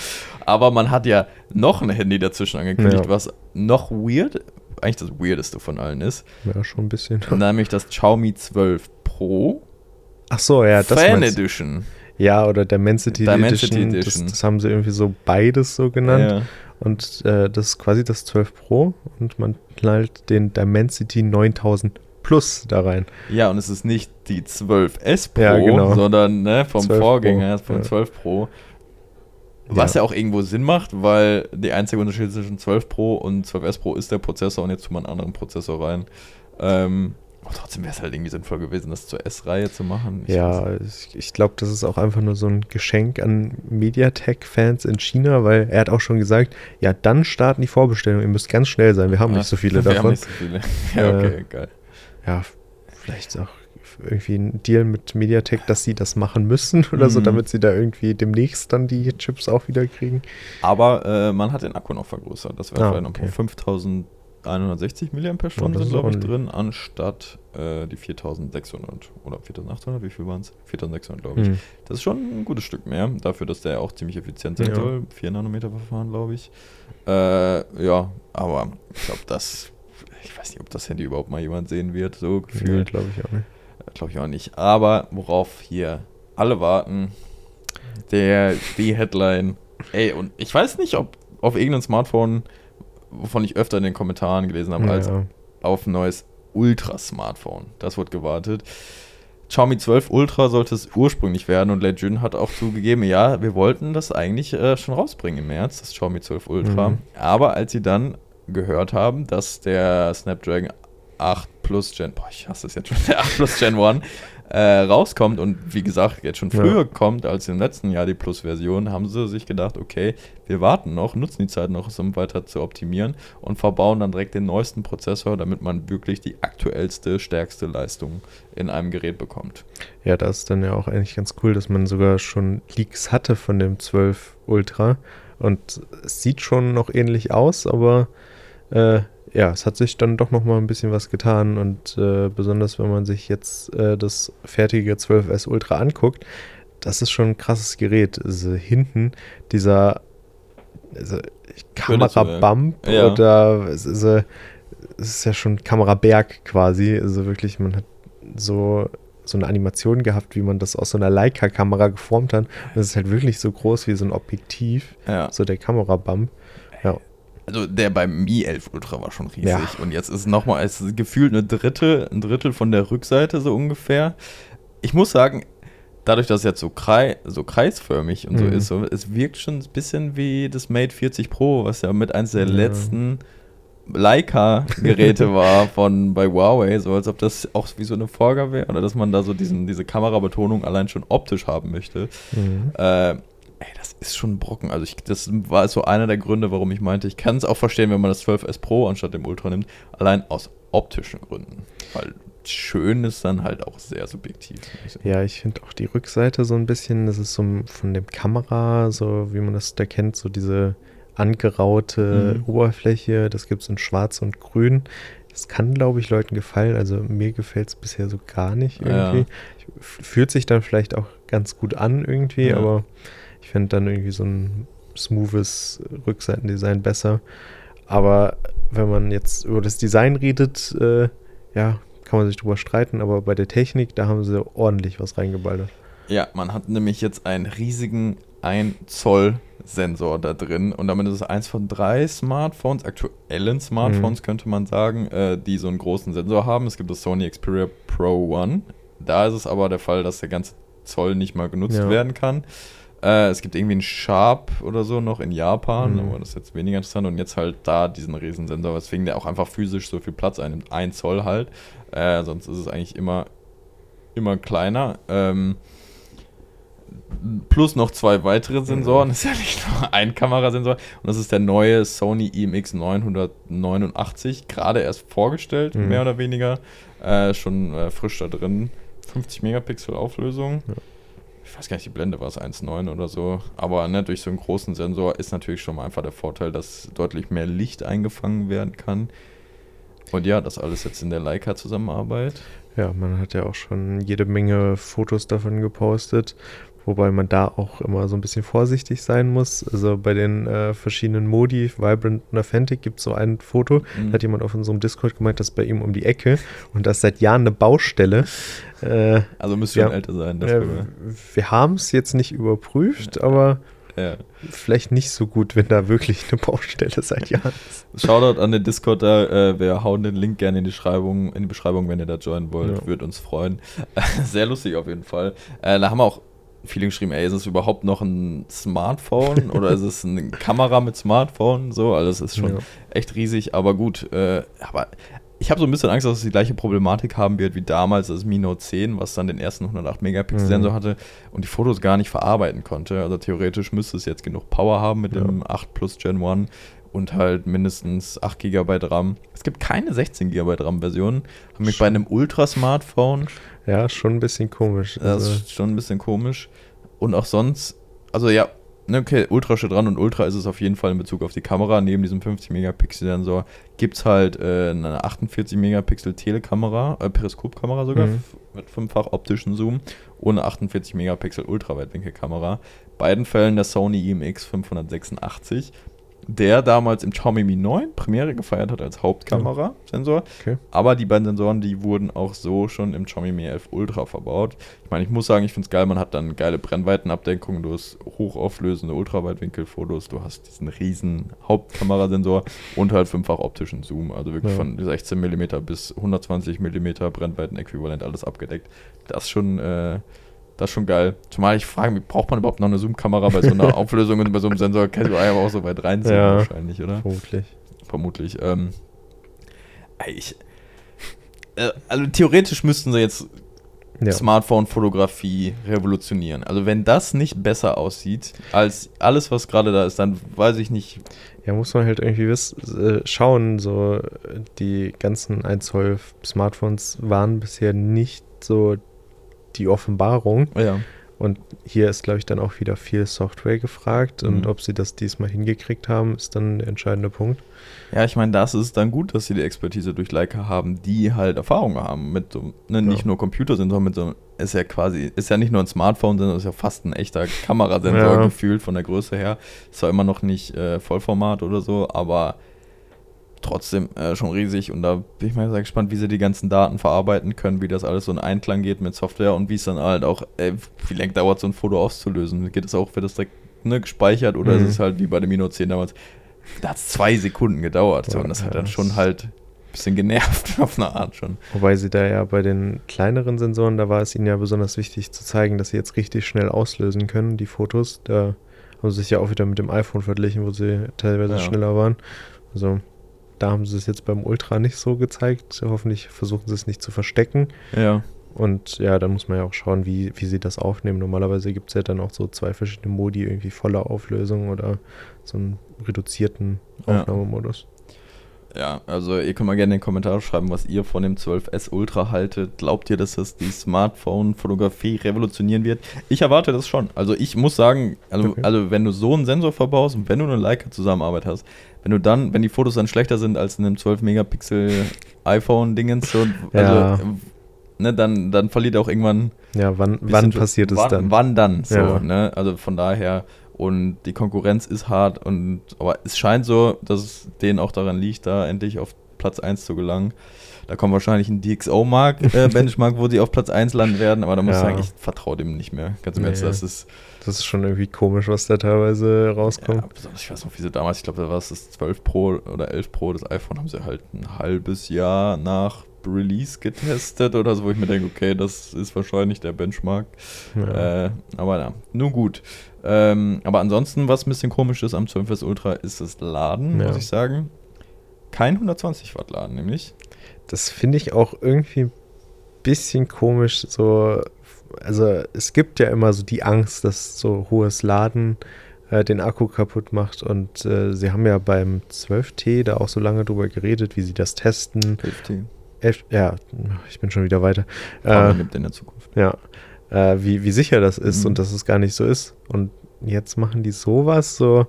Aber man hat ja noch ein Handy dazwischen angekündigt, Ja. was noch weird, eigentlich das weirdeste von allen ist, Ja, schon ein bisschen. nämlich das Xiaomi 12 Pro Ach so, ja, das Fan. Edition. Ja, oder Dimensity, Dimensity Edition. Edition. Das, das haben sie irgendwie so beides so genannt. Ja. Und äh, das ist quasi das 12 Pro und man knallt den Dimensity 9000 Plus da rein. Ja, und es ist nicht die 12S Pro, Ja, genau. sondern ne, vom 12 Pro, Vorgänger, vom ja. 12 Pro. Was ja. auch irgendwo Sinn macht, weil der einzige Unterschied zwischen 12 Pro und 12S Pro ist der Prozessor und jetzt tut man einen anderen Prozessor rein. Ähm, aber trotzdem wäre es halt irgendwie sinnvoll gewesen, das zur S-Reihe zu machen. Ich Ja, ich, ich glaube, das ist auch einfach nur so ein Geschenk an MediaTek-Fans in China, weil er hat auch schon gesagt, ja, dann starten die Vorbestellungen, ihr müsst ganz schnell sein, wir haben nicht. <laughs> nicht so viele wir davon. Haben nicht so viele. ja, okay, Äh, geil. Ja, vielleicht auch irgendwie ein Deal mit MediaTek, dass sie das machen müssen <laughs> oder so, Mhm. damit sie da irgendwie demnächst dann die Chips auch wieder kriegen. Aber äh, man hat den Akku noch vergrößert. Das wäre Ah, vielleicht noch okay. 5000 1160 mAh Ja, sind, glaube ich, drin, anstatt äh, die 4600 oder 4800, wie viel waren es? 4600, glaube ich. Hm. Das ist schon ein gutes Stück mehr, dafür, dass der auch ziemlich effizient sein Ja. soll. 4 Nanometer Verfahren, glaube ich. Äh, ja, aber ich glaube, das, ich weiß nicht, ob das Handy überhaupt mal jemand sehen wird, so Nee, gefühlt. glaube ich auch nicht. Glaube ich auch nicht. Aber worauf hier alle warten, der, die Headline. Ey, und ich weiß nicht, ob auf irgendeinem Smartphone, wovon ich öfter in den Kommentaren gelesen habe, als Ja. auf ein neues Ultra-Smartphone. Das wird gewartet. Xiaomi 12 Ultra sollte es ursprünglich werden und Lejun hat auch zugegeben, ja, wir wollten das eigentlich äh, schon rausbringen im März, das Xiaomi 12 Ultra. Mhm. Aber als sie dann gehört haben, dass der Snapdragon 8 Plus Gen, boah, ich hasse es jetzt schon, <laughs> der 8 Plus Gen 1 äh, rauskommt und wie gesagt, jetzt schon Ja. früher kommt als im letzten Jahr die Plus-Version, haben sie sich gedacht, okay, wir warten noch, nutzen die Zeit noch, um weiter zu optimieren und verbauen dann direkt den neuesten Prozessor, damit man wirklich die aktuellste, stärkste Leistung in einem Gerät bekommt. Ja, da ist dann ja auch eigentlich ganz cool, dass man sogar schon Leaks hatte von dem 12 Ultra. Und es sieht schon noch ähnlich aus, aber äh, ja, es hat sich dann doch noch mal ein bisschen was getan. Und äh, besonders, wenn man sich jetzt äh, das fertige 12S Ultra anguckt, das ist schon ein krasses Gerät. Also hinten dieser also, Kamerabump Ja. oder es ist, äh, es ist ja schon Kameraberg quasi. Also wirklich, man hat so, so eine Animation gehabt, wie man das aus so einer Leica-Kamera geformt hat. Und das ist halt wirklich so groß wie so ein Objektiv, Ja. so der Kamerabump. Also der beim Mi 11 Ultra war schon riesig Ja. und jetzt ist nochmal, es ist gefühlt eine Drittel, ein Drittel von der Rückseite so ungefähr. Ich muss sagen, dadurch, dass es jetzt so, krei so kreisförmig und so Mhm. ist, so, es wirkt schon ein bisschen wie das Mate 40 Pro, was ja mit eins der Ja. letzten Leica-Geräte <laughs> war von bei Huawei, so als ob das auch wie so eine Vorgabe wäre oder dass man da so diesen, diese Kamerabetonung allein schon optisch haben möchte. Mhm. Äh, ist schon ein Brocken. Also ich, das war so einer der Gründe, warum ich meinte, ich kann es auch verstehen, wenn man das 12S Pro anstatt dem Ultra nimmt, allein aus optischen Gründen. Weil schön ist dann halt auch sehr subjektiv. Ja, ich finde auch die Rückseite so ein bisschen, das ist so von dem Kamera, so wie man das da kennt, so diese angeraute Mhm. Oberfläche. Das gibt es in schwarz und grün. Das kann, glaube ich, Leuten gefallen. Also mir gefällt es bisher so gar nicht Ja. irgendwie. F- Fühlt sich dann vielleicht auch ganz gut an irgendwie, Ja. aber ich finde dann irgendwie so ein smoothes Rückseitendesign besser. Aber wenn man jetzt über das Design redet, äh, ja, kann man sich drüber streiten, aber bei der Technik, da haben sie ordentlich was reingeballert. Ja, man hat nämlich jetzt einen riesigen 1 Zoll Sensor da drin und damit ist es eins von drei Smartphones, aktuellen Smartphones könnte man sagen, äh, die so einen großen Sensor haben. Es gibt das Sony Xperia Pro One. Da ist es aber der Fall, dass der ganze Zoll nicht mal genutzt Ja. werden kann. Äh, es gibt irgendwie einen Sharp oder so noch in Japan, Mhm. aber das ist jetzt weniger interessant. Und jetzt halt da diesen Riesensensor, weswegen der auch einfach physisch so viel Platz einnimmt. Ein Zoll halt. Äh, sonst ist es eigentlich immer, immer kleiner. Ähm, plus noch zwei weitere Sensoren. Das ist ja nicht nur ein Kamerasensor. Und das ist der neue Sony IMX 989, gerade erst vorgestellt, Mhm. mehr oder weniger. Äh, schon äh, frisch da drin. 50 Megapixel Auflösung. Ja. Ich weiß gar nicht, die Blende war es 1,9 oder so. Aber ne, durch so einen großen Sensor ist natürlich schon mal einfach der Vorteil, dass deutlich mehr Licht eingefangen werden kann. Und ja, das alles jetzt in der Leica-Zusammenarbeit. Ja, man hat ja auch schon jede Menge Fotos davon gepostet, wobei man da auch immer so ein bisschen vorsichtig sein muss. Also bei den äh, verschiedenen Modi, Vibrant und Authentic, gibt es so ein Foto, Mhm. da hat jemand auf unserem Discord gemeint, das ist bei ihm um die Ecke und das seit Jahren eine Baustelle. Äh, Also müsste Ja. schon älter sein. äh, Dafür. wir haben es jetzt nicht überprüft, aber Ja. vielleicht nicht so gut, wenn da wirklich eine Baustelle seit Jahren ist. Shoutout an den Discord da. Äh, wir hauen den Link gerne in die, Schreibung, in die Beschreibung, wenn ihr da joinen wollt. Ja. Würde uns freuen. <laughs> Sehr lustig auf jeden Fall. Äh, da haben wir auch viele geschrieben, ey, ist es überhaupt noch ein Smartphone <laughs> oder ist es eine Kamera mit Smartphone? So, also es ist schon Ja. echt riesig, aber gut. Äh, aber ich habe so ein bisschen Angst, dass es die gleiche Problematik haben wird wie damals das Mi Note 10, was dann den ersten 108 Megapixel Sensor Mhm. hatte und die Fotos gar nicht verarbeiten konnte. Also theoretisch müsste es jetzt genug Power haben mit Ja. dem 8 Plus Gen 1 und halt mindestens 8 GB RAM. Es gibt keine 16 GB RAM-Version. Haben mich bei einem Ultra-Smartphone, Ja, schon ein bisschen komisch. das Also, ist schon ein bisschen komisch. Und auch sonst, also ja, ne, okay, Ultra steht dran und Ultra ist es auf jeden Fall in Bezug auf die Kamera. Neben diesem 50-Megapixel-Sensor gibt es halt äh, eine 48-Megapixel-Telekamera, äh, Periskopkamera sogar, Mhm. mit fünffach optischen Zoom und eine 48-Megapixel-Ultraweitwinkelkamera. Beiden Fällen der Sony IMX 586, der damals im Xiaomi Mi 9 Premiere gefeiert hat als Hauptkamera-Sensor. Okay. Aber die beiden Sensoren, die wurden auch so schon im Xiaomi Mi 11 Ultra verbaut. Ich meine, ich muss sagen, ich finde es geil, man hat dann geile Brennweitenabdeckung, du hast hochauflösende Ultraweitwinkelfotos, du hast diesen riesen Hauptkamerasensor und halt fünffach optischen Zoom, also wirklich Ja. von 16 mm bis 120 mm Brennweitenäquivalent alles abgedeckt. Das schon, äh, das ist schon geil. Zumal ich frage mich, braucht man überhaupt noch eine Zoom-Kamera bei so einer <laughs> Auflösung und bei so einem Sensor? Kannst du einfach auch so weit reinzoomen Ja. wahrscheinlich, oder? Vermutlich. vermutlich. Ähm, ich, äh, also theoretisch müssten sie jetzt Ja. Smartphone-Fotografie revolutionieren. Also wenn das nicht besser aussieht als alles, was gerade da ist, dann weiß ich nicht. Ja, muss man halt irgendwie wiss, äh, schauen, so die ganzen 1 Zoll Smartphones waren bisher nicht so die Offenbarung. Ja. Und hier ist, glaube ich, dann auch wieder viel Software gefragt. Und Mhm. ob sie das diesmal hingekriegt haben, ist dann der entscheidende Punkt. Ja, ich meine, das ist dann gut, dass sie die Expertise durch Leica haben, die halt Erfahrung haben mit so, ne, nicht Ja. nur Computer sind, sondern mit so, ist ja quasi, ist ja nicht nur ein Smartphone, sondern ist ja fast ein echter Kamerasensor Ja. gefühlt von der Größe her. Ist zwar immer noch nicht äh, Vollformat oder so, aber trotzdem äh, schon riesig und da bin ich mal sehr gespannt, wie sie die ganzen Daten verarbeiten können, wie das alles so in Einklang geht mit Software und wie es dann halt auch, äh, wie lange dauert so ein Foto auszulösen? Geht es auch, wird das direkt ne, gespeichert oder Mhm. ist es halt wie bei dem Mino 10 damals, da hat es zwei Sekunden gedauert so, und das hat dann schon halt ein bisschen genervt <laughs> auf eine Art schon. Wobei sie da ja bei den kleineren Sensoren, da war es ihnen ja besonders wichtig zu zeigen, dass sie jetzt richtig schnell auslösen können, die Fotos. Da haben sie sich ja auch wieder mit dem iPhone verglichen, wo sie teilweise Ja. schneller waren. Also da haben sie es jetzt beim Ultra nicht so gezeigt. Hoffentlich versuchen sie es nicht zu verstecken. Ja. Und ja, dann muss man ja auch schauen, wie, wie sie das aufnehmen. Normalerweise gibt es ja dann auch so zwei verschiedene Modi, irgendwie volle Auflösung oder so einen reduzierten. Aufnahmemodus. Ja, also ihr könnt mal gerne in den Kommentaren schreiben, was ihr von dem 12S Ultra haltet. Glaubt ihr, dass das die Smartphone-Fotografie revolutionieren wird? Ich erwarte das schon. Also ich muss sagen, also, Okay. also wenn du so einen Sensor verbaust und wenn du eine Leica-Zusammenarbeit hast, wenn du dann, wenn die Fotos dann schlechter sind als in einem 12-Megapixel iPhone-Dingens, so, also, Ja. äh, ne, dann, dann verliert auch irgendwann Ja, wann, wann passiert es dann? Wann dann? So, Ja. ne? Also von daher, und die Konkurrenz ist hart und aber es scheint so, dass es denen auch daran liegt, da endlich auf Platz 1 zu gelangen. Da kommt wahrscheinlich ein DxO-Mark, äh, <laughs> Benchmark, wo sie auf Platz 1 landen werden, aber da muss ich Ja. sagen, ich vertraue dem nicht mehr. Ganz im Nee. Ernst, das ist. Das ist schon irgendwie komisch, was da teilweise Ja, rauskommt. besonders, ich weiß noch, wie sie damals, ich glaube, da war es das 12 Pro oder 11 Pro, das iPhone, haben sie halt ein halbes Jahr nach Release getestet oder so, wo ich mir denke, okay, das ist wahrscheinlich der Benchmark. Ja. Äh, aber ja, nun gut. Ähm, aber ansonsten, was ein bisschen komisch ist am 12S Ultra, ist das Laden, Ja. muss ich sagen. Kein 120 Watt Laden, nämlich. Das finde ich auch irgendwie ein bisschen komisch. So, also es gibt ja immer so die Angst, dass so hohes Laden äh, den Akku kaputt macht. Und äh, sie haben ja beim 12T da auch so lange drüber geredet, wie sie das testen. 11T. Elf, ja, ich bin schon wieder weiter. Äh, nimmt in der Zukunft. ja, äh, wie, wie sicher das ist Mhm. und dass es gar nicht so ist. Und jetzt machen die sowas, so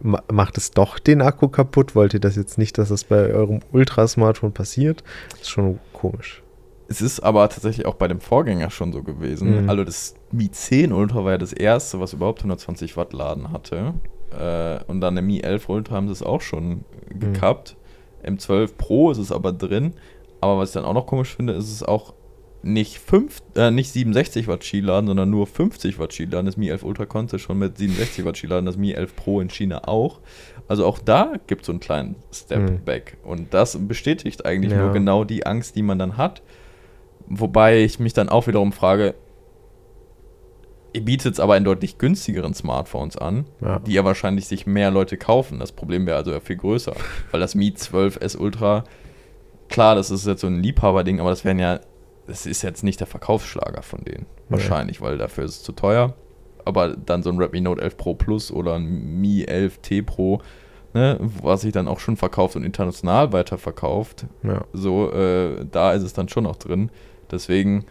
ma- macht es doch den Akku kaputt. Wollt ihr das jetzt nicht, dass das bei eurem Ultra-Smartphone passiert? ist schon komisch. Es ist aber tatsächlich auch bei dem Vorgänger schon so gewesen. Mhm. Also das Mi 10 Ultra war ja das erste, was überhaupt 120 Watt Laden hatte. Äh, und dann im Mi 11 Ultra haben sie es auch schon gekappt. Im 12 Pro ist es aber drin. Aber was ich dann auch noch komisch finde, ist es auch nicht, fünf, äh, nicht 67 Watt Skiladen, sondern nur 50 Watt Skiladen. Das Mi 11 Ultra konnte schon mit 67 Watt Skiladen, das Mi 11 Pro in China auch. Also auch da gibt es so einen kleinen Step Mhm. back. Und das bestätigt eigentlich Ja. nur genau die Angst, die man dann hat. Wobei ich mich dann auch wiederum frage, ihr bietet es aber in deutlich günstigeren Smartphones an, Ja. die ja wahrscheinlich sich mehr Leute kaufen. Das Problem wäre also ja viel größer. Weil das Mi 12S Ultra, klar, das ist jetzt so ein Liebhaberding, aber das wären ja, das ist jetzt nicht der Verkaufsschlager von denen. Wahrscheinlich, weil dafür ist es zu teuer. Aber dann so ein Redmi Note 11 Pro Plus oder ein Mi 11 T Pro, ne, was sich dann auch schon verkauft und international weiterverkauft, Ja. so, äh, da ist es dann schon auch drin. Deswegen,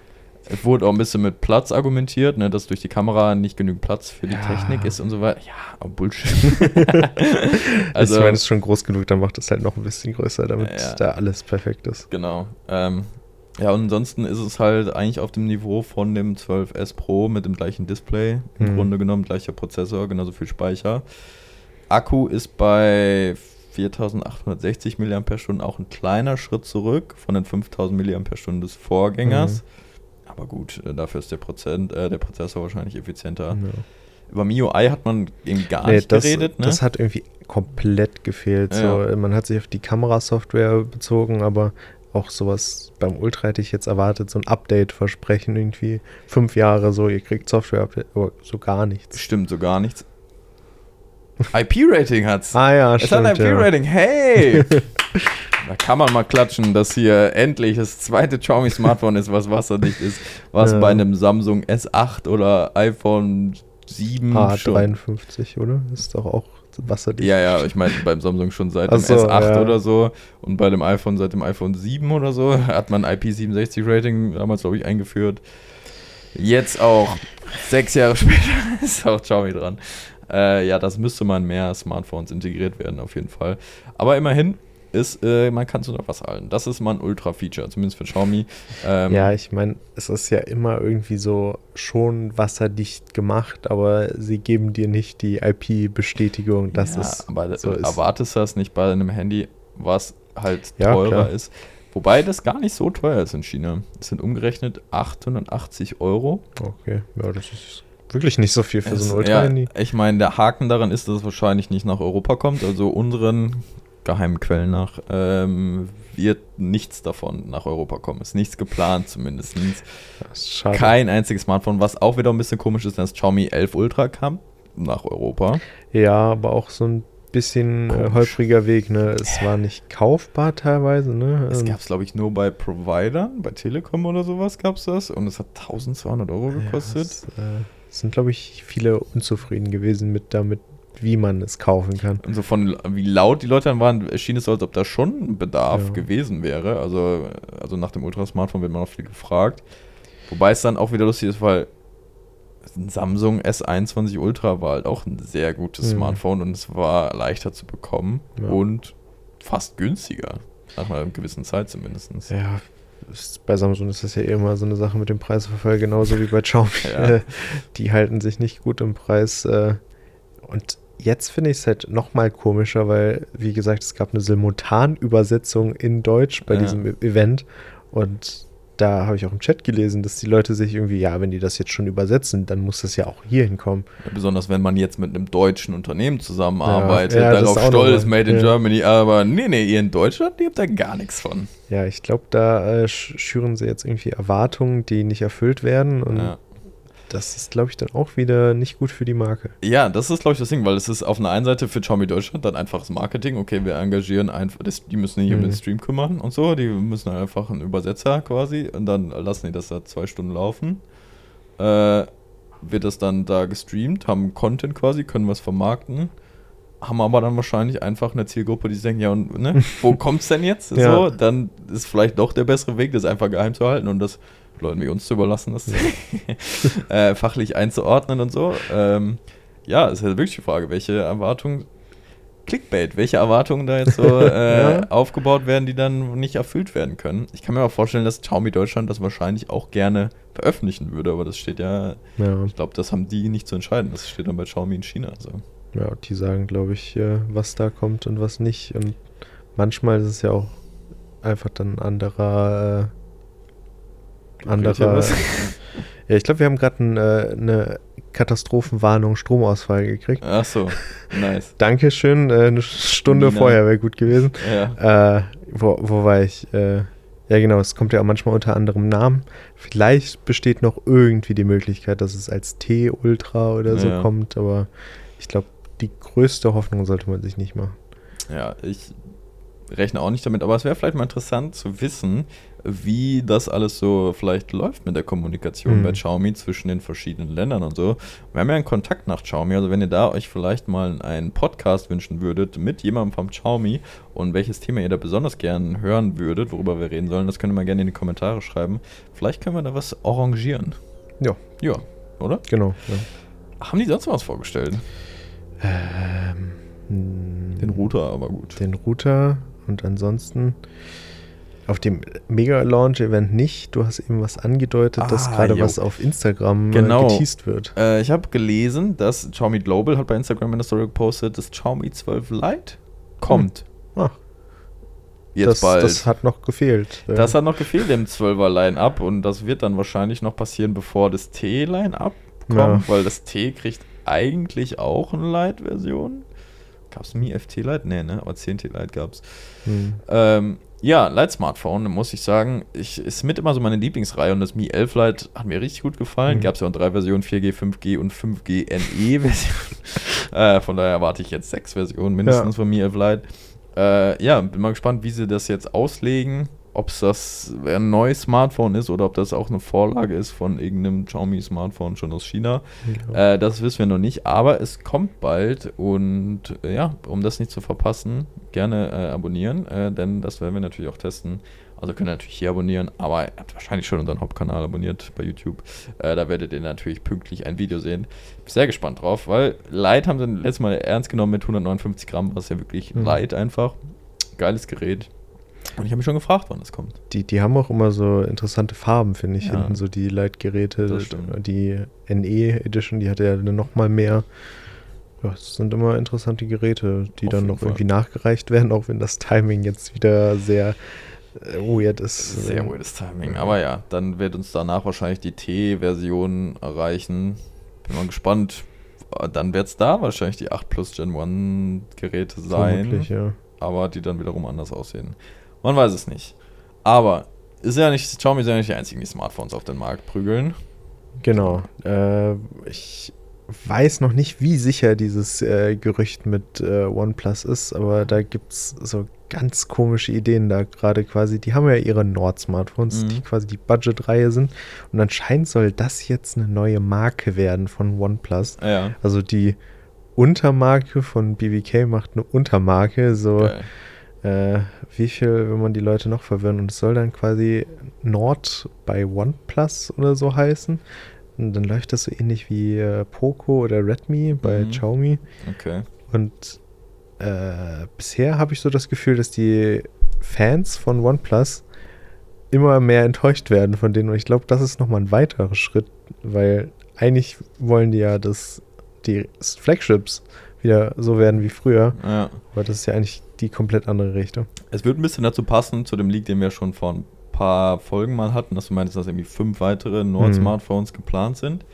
Es wurde auch ein bisschen mit Platz argumentiert, ne, dass durch die Kamera nicht genügend Platz für die Ja. Technik ist und so weiter. Ja, aber Bullshit. <laughs> also, ich meine, es ist schon groß genug, dann macht es halt noch ein bisschen größer, damit Ja. da alles perfekt ist. Genau. Ähm, ja, und ansonsten ist es halt eigentlich auf dem Niveau von dem 12S Pro mit dem gleichen Display. Im Mhm. Grunde genommen gleicher Prozessor, genauso viel Speicher. Akku ist bei 4860 mAh auch ein kleiner Schritt zurück von den 5000 mAh des Vorgängers. Aber gut, äh, dafür ist der, Prozent, äh, der Prozessor wahrscheinlich effizienter. Ja. Über MIUI hat man eben gar Nee, nicht das, geredet. Ne? das hat irgendwie komplett gefehlt. Ja. So, man hat sich auf die Kamerasoftware bezogen, aber auch sowas beim Ultra hätte ich jetzt erwartet, so ein Update-Versprechen irgendwie. Fünf Jahre so, ihr kriegt Software-Update, aber so gar nichts. Stimmt so gar nichts. IP-Rating hat's. Ah ja, Es hat ein stimmt. Ja. IP-Rating. Hey! <laughs> da kann man mal klatschen, dass hier endlich das zweite Xiaomi-Smartphone ist, was wasserdicht ist, was Ja. bei einem Samsung S8 oder iPhone 7 schon. A53, oder? Ist doch auch wasserdicht. Ja, ja, ich meine beim Samsung schon seit Ach dem so, S8 ja. oder so und bei dem iPhone seit dem iPhone 7 oder so hat man IP67-Rating damals, glaube ich, eingeführt. Jetzt auch sechs Jahre <laughs> später ist auch Xiaomi dran. Äh, ja, das müsste man mehr Smartphones integriert werden, auf jeden Fall. Aber immerhin ist, äh, man kann es unter Wasser halten. Das ist mal ein Ultra-Feature, zumindest für Xiaomi. Ähm, Ja, ich meine, es ist ja immer irgendwie so schon wasserdicht gemacht, aber sie geben dir nicht die IP-Bestätigung, dass ja, es aber so du ist. erwartest das nicht bei einem Handy, was halt Ja, teurer klar. ist. Wobei das gar nicht so teuer ist in China. Es sind umgerechnet 880 Euro. Okay, ja, das ist wirklich nicht so viel für so Es- ein Ultra-Handy. Ja, ich meine, der Haken daran ist, dass es wahrscheinlich nicht nach Europa kommt. Also unseren geheimen Quellen nach ähm, wird nichts davon nach Europa kommen. Ist nichts geplant zumindest. Schade. Kein einziges Smartphone, was auch wieder ein bisschen komisch ist, dass Xiaomi 11 Ultra kam nach Europa. Ja, aber auch so ein bisschen äh, Komisch. holpriger Weg, ne? Es war nicht kaufbar teilweise, ne? Es Ähm, gab es, glaube ich, nur bei Providern, bei Telekom oder sowas gab es das. Und es hat 1200 Euro ja, gekostet. es, äh, es sind, glaube ich, viele unzufrieden gewesen mit damit, wie man es kaufen kann. Und so von wie laut die Leute dann waren, erschien es so, als ob da schon ein Bedarf Ja. gewesen wäre. Also, also nach dem Ultra-Smartphone wird man auch viel gefragt. Wobei es dann auch wieder lustig ist, weil ein Samsung S21 Ultra war halt auch ein sehr gutes Mhm. Smartphone und es war leichter zu bekommen Ja. und fast günstiger. Nach einer gewissen Zeit zumindest. Ja, ist, bei Samsung ist das ja eh immer so eine Sache mit dem Preisverfall, genauso wie bei Xiaomi. <laughs> Ja. <laughs> Die halten sich nicht gut im Preis. äh, Und jetzt finde ich es halt noch mal komischer, weil, wie gesagt, es gab eine Simultanübersetzung in Deutsch bei Ja. diesem E- Event. Und da habe ich auch im Chat gelesen, dass die Leute sich irgendwie, ja, wenn die das jetzt schon übersetzen, dann muss das ja auch hier hinkommen. Besonders wenn man jetzt mit einem deutschen Unternehmen zusammenarbeitet, Ja, ja, darauf stolz, nochmal, Made in ja. Germany, aber nee, nee, ihr in Deutschland, ihr habt da gar nichts von. Ja, ich glaube, da äh, sch- schüren sie jetzt irgendwie Erwartungen, die nicht erfüllt werden. Und Ja. Das ist, glaube ich, dann auch wieder nicht gut für die Marke. Ja, das ist, glaube ich, das Ding, weil es ist auf einer einen Seite für Xiaomi Deutschland dann einfaches Marketing. Okay, wir engagieren einfach, die müssen um Mhm. den Stream kümmern und so, die müssen einfach einen Übersetzer quasi und dann lassen die das da zwei Stunden laufen. Äh, wird das dann da gestreamt, haben Content quasi, können was vermarkten, haben aber dann wahrscheinlich einfach eine Zielgruppe, die denken, ja, und ne, wo <laughs> kommt's denn jetzt? Ja. So, dann ist vielleicht doch der bessere Weg, das einfach geheim zu halten und das Leuten wie uns zu überlassen, das <laughs> äh, fachlich einzuordnen und so. Ähm, ja, ist halt wirklich die Frage, welche Erwartungen, Clickbait, welche Erwartungen da jetzt so <laughs> äh, Ja. aufgebaut werden, die dann nicht erfüllt werden können. Ich kann mir auch vorstellen, dass Xiaomi Deutschland das wahrscheinlich auch gerne veröffentlichen würde, aber das steht ja, Ja, ich glaube, das haben die nicht zu entscheiden. Das steht dann bei Xiaomi in China. So. ja die sagen, glaube ich, äh, was da kommt und was nicht. Und manchmal ist es ja auch einfach dann ein anderer. Äh, anderer. <laughs> Ja, ich glaube, wir haben gerade ein, äh, eine Katastrophenwarnung Stromausfall gekriegt. Ach so, nice. <laughs> Dankeschön, äh, eine Stunde Nina. vorher wäre gut gewesen. Ja. Äh, wo, wo war ich? Äh, ja, genau, es kommt ja auch manchmal unter anderem Namen. Vielleicht besteht noch irgendwie die Möglichkeit, dass es als T-Ultra oder so Ja. kommt, aber ich glaube, die größte Hoffnung sollte man sich nicht machen. Ja, ich rechne auch nicht damit, aber es wäre vielleicht mal interessant zu wissen, wie das alles so vielleicht läuft mit der Kommunikation Mhm. bei Xiaomi zwischen den verschiedenen Ländern und so. Wir haben ja einen Kontakt nach Xiaomi, also wenn ihr da euch vielleicht mal einen Podcast wünschen würdet mit jemandem vom Xiaomi und welches Thema ihr da besonders gern hören würdet, worüber wir reden sollen, das könnt ihr mal gerne in die Kommentare schreiben. Vielleicht können wir da was arrangieren. Ja, Ja, oder? genau. Ja. Haben die sonst was vorgestellt? Ähm, Den Router, aber gut. Den Router und ansonsten auf dem Mega-Launch-Event nicht. Du hast eben was angedeutet, dass Ah, gerade jo. was auf Instagram Genau. äh, geteased wird. Äh, ich habe gelesen, dass Xiaomi Global hat bei Instagram in der Story gepostet, dass Xiaomi 12 Lite kommt. Ach, Jetzt das, bald. das hat noch gefehlt. Das hat noch gefehlt im 12er Line-Up und das wird dann wahrscheinlich noch passieren, bevor das T-Line-Up kommt, Ja. weil das T kriegt eigentlich auch eine Lite-Version. Gab es Mi FT Lite? Nee, ne? Aber 10T Lite gab es. hm. Ähm, ja, Lite-Smartphone, muss ich sagen, ich, ist mit immer so meine Lieblingsreihe und das Mi 11 Lite hat mir richtig gut gefallen. Mhm. Gab es ja auch drei Versionen, 4G, 5G und 5G NE-Version. <laughs> äh, von daher erwarte ich jetzt sechs Versionen mindestens Ja. von Mi 11 Lite. Äh, ja, bin mal gespannt, wie sie das jetzt auslegen. Ob es das ein neues Smartphone ist oder ob das auch eine Vorlage ist von irgendeinem Xiaomi-Smartphone schon aus China. Ja. Äh, das wissen wir noch nicht, aber es kommt bald und äh, ja, um das nicht zu verpassen, gerne äh, abonnieren, äh, denn das werden wir natürlich auch testen. Also könnt ihr natürlich hier abonnieren, aber ihr habt wahrscheinlich schon unseren Hauptkanal abonniert bei YouTube. Äh, da werdet ihr natürlich pünktlich ein Video sehen. Bin sehr gespannt drauf, weil Light haben sie letztes Mal ernst genommen mit 159 Gramm, was ja wirklich Mhm. light einfach. Geiles Gerät. Und ich habe mich schon gefragt, wann das kommt. Die, die haben auch immer so interessante Farben, finde ich, Ja. hinten, so die Leitgeräte. Das stimmt. Die NE Edition, die hatte ja noch mal mehr. Ja, es sind immer interessante Geräte, die Auf dann noch Fall. irgendwie nachgereicht werden, auch wenn das Timing jetzt wieder sehr äh, weird ist. Sehr weirdes Timing. Aber ja, dann wird uns danach wahrscheinlich die T-Version erreichen. Bin mal gespannt. Dann wird es da wahrscheinlich die 8 Plus Gen 1 Geräte sein. Vermutlich, ja. Aber die dann wiederum anders aussehen. Man weiß es nicht. Aber ist ja nicht, Xiaomi sind ja nicht die einzigen, die Smartphones auf den Markt prügeln. Genau. Äh, ich weiß noch nicht, wie sicher dieses äh, Gerücht mit äh, OnePlus ist, aber da gibt es so ganz komische Ideen da gerade quasi. Die haben ja ihre Nord-Smartphones, Mhm. die quasi die Budget-Reihe sind. Und anscheinend soll das jetzt eine neue Marke werden von OnePlus. Ja. Also die Untermarke von BBK macht eine Untermarke, so Geil. Äh, wie viel, wenn man die Leute noch verwirren und es soll dann quasi Nord bei OnePlus oder so heißen. Und dann läuft das so ähnlich wie äh, Poco oder Redmi bei Mhm. Xiaomi. Okay. Und äh, bisher habe ich so das Gefühl, dass die Fans von OnePlus immer mehr enttäuscht werden von denen. Und ich glaube, das ist nochmal ein weiterer Schritt, weil eigentlich wollen die ja, dass die Flagships wieder so werden wie früher. Ja. Aber das ist ja eigentlich die komplett andere Richtung. Es wird ein bisschen dazu passen, zu dem Leak, den wir schon vor ein paar Folgen mal hatten, dass du meintest, dass irgendwie fünf weitere Nord-Smartphones geplant sind.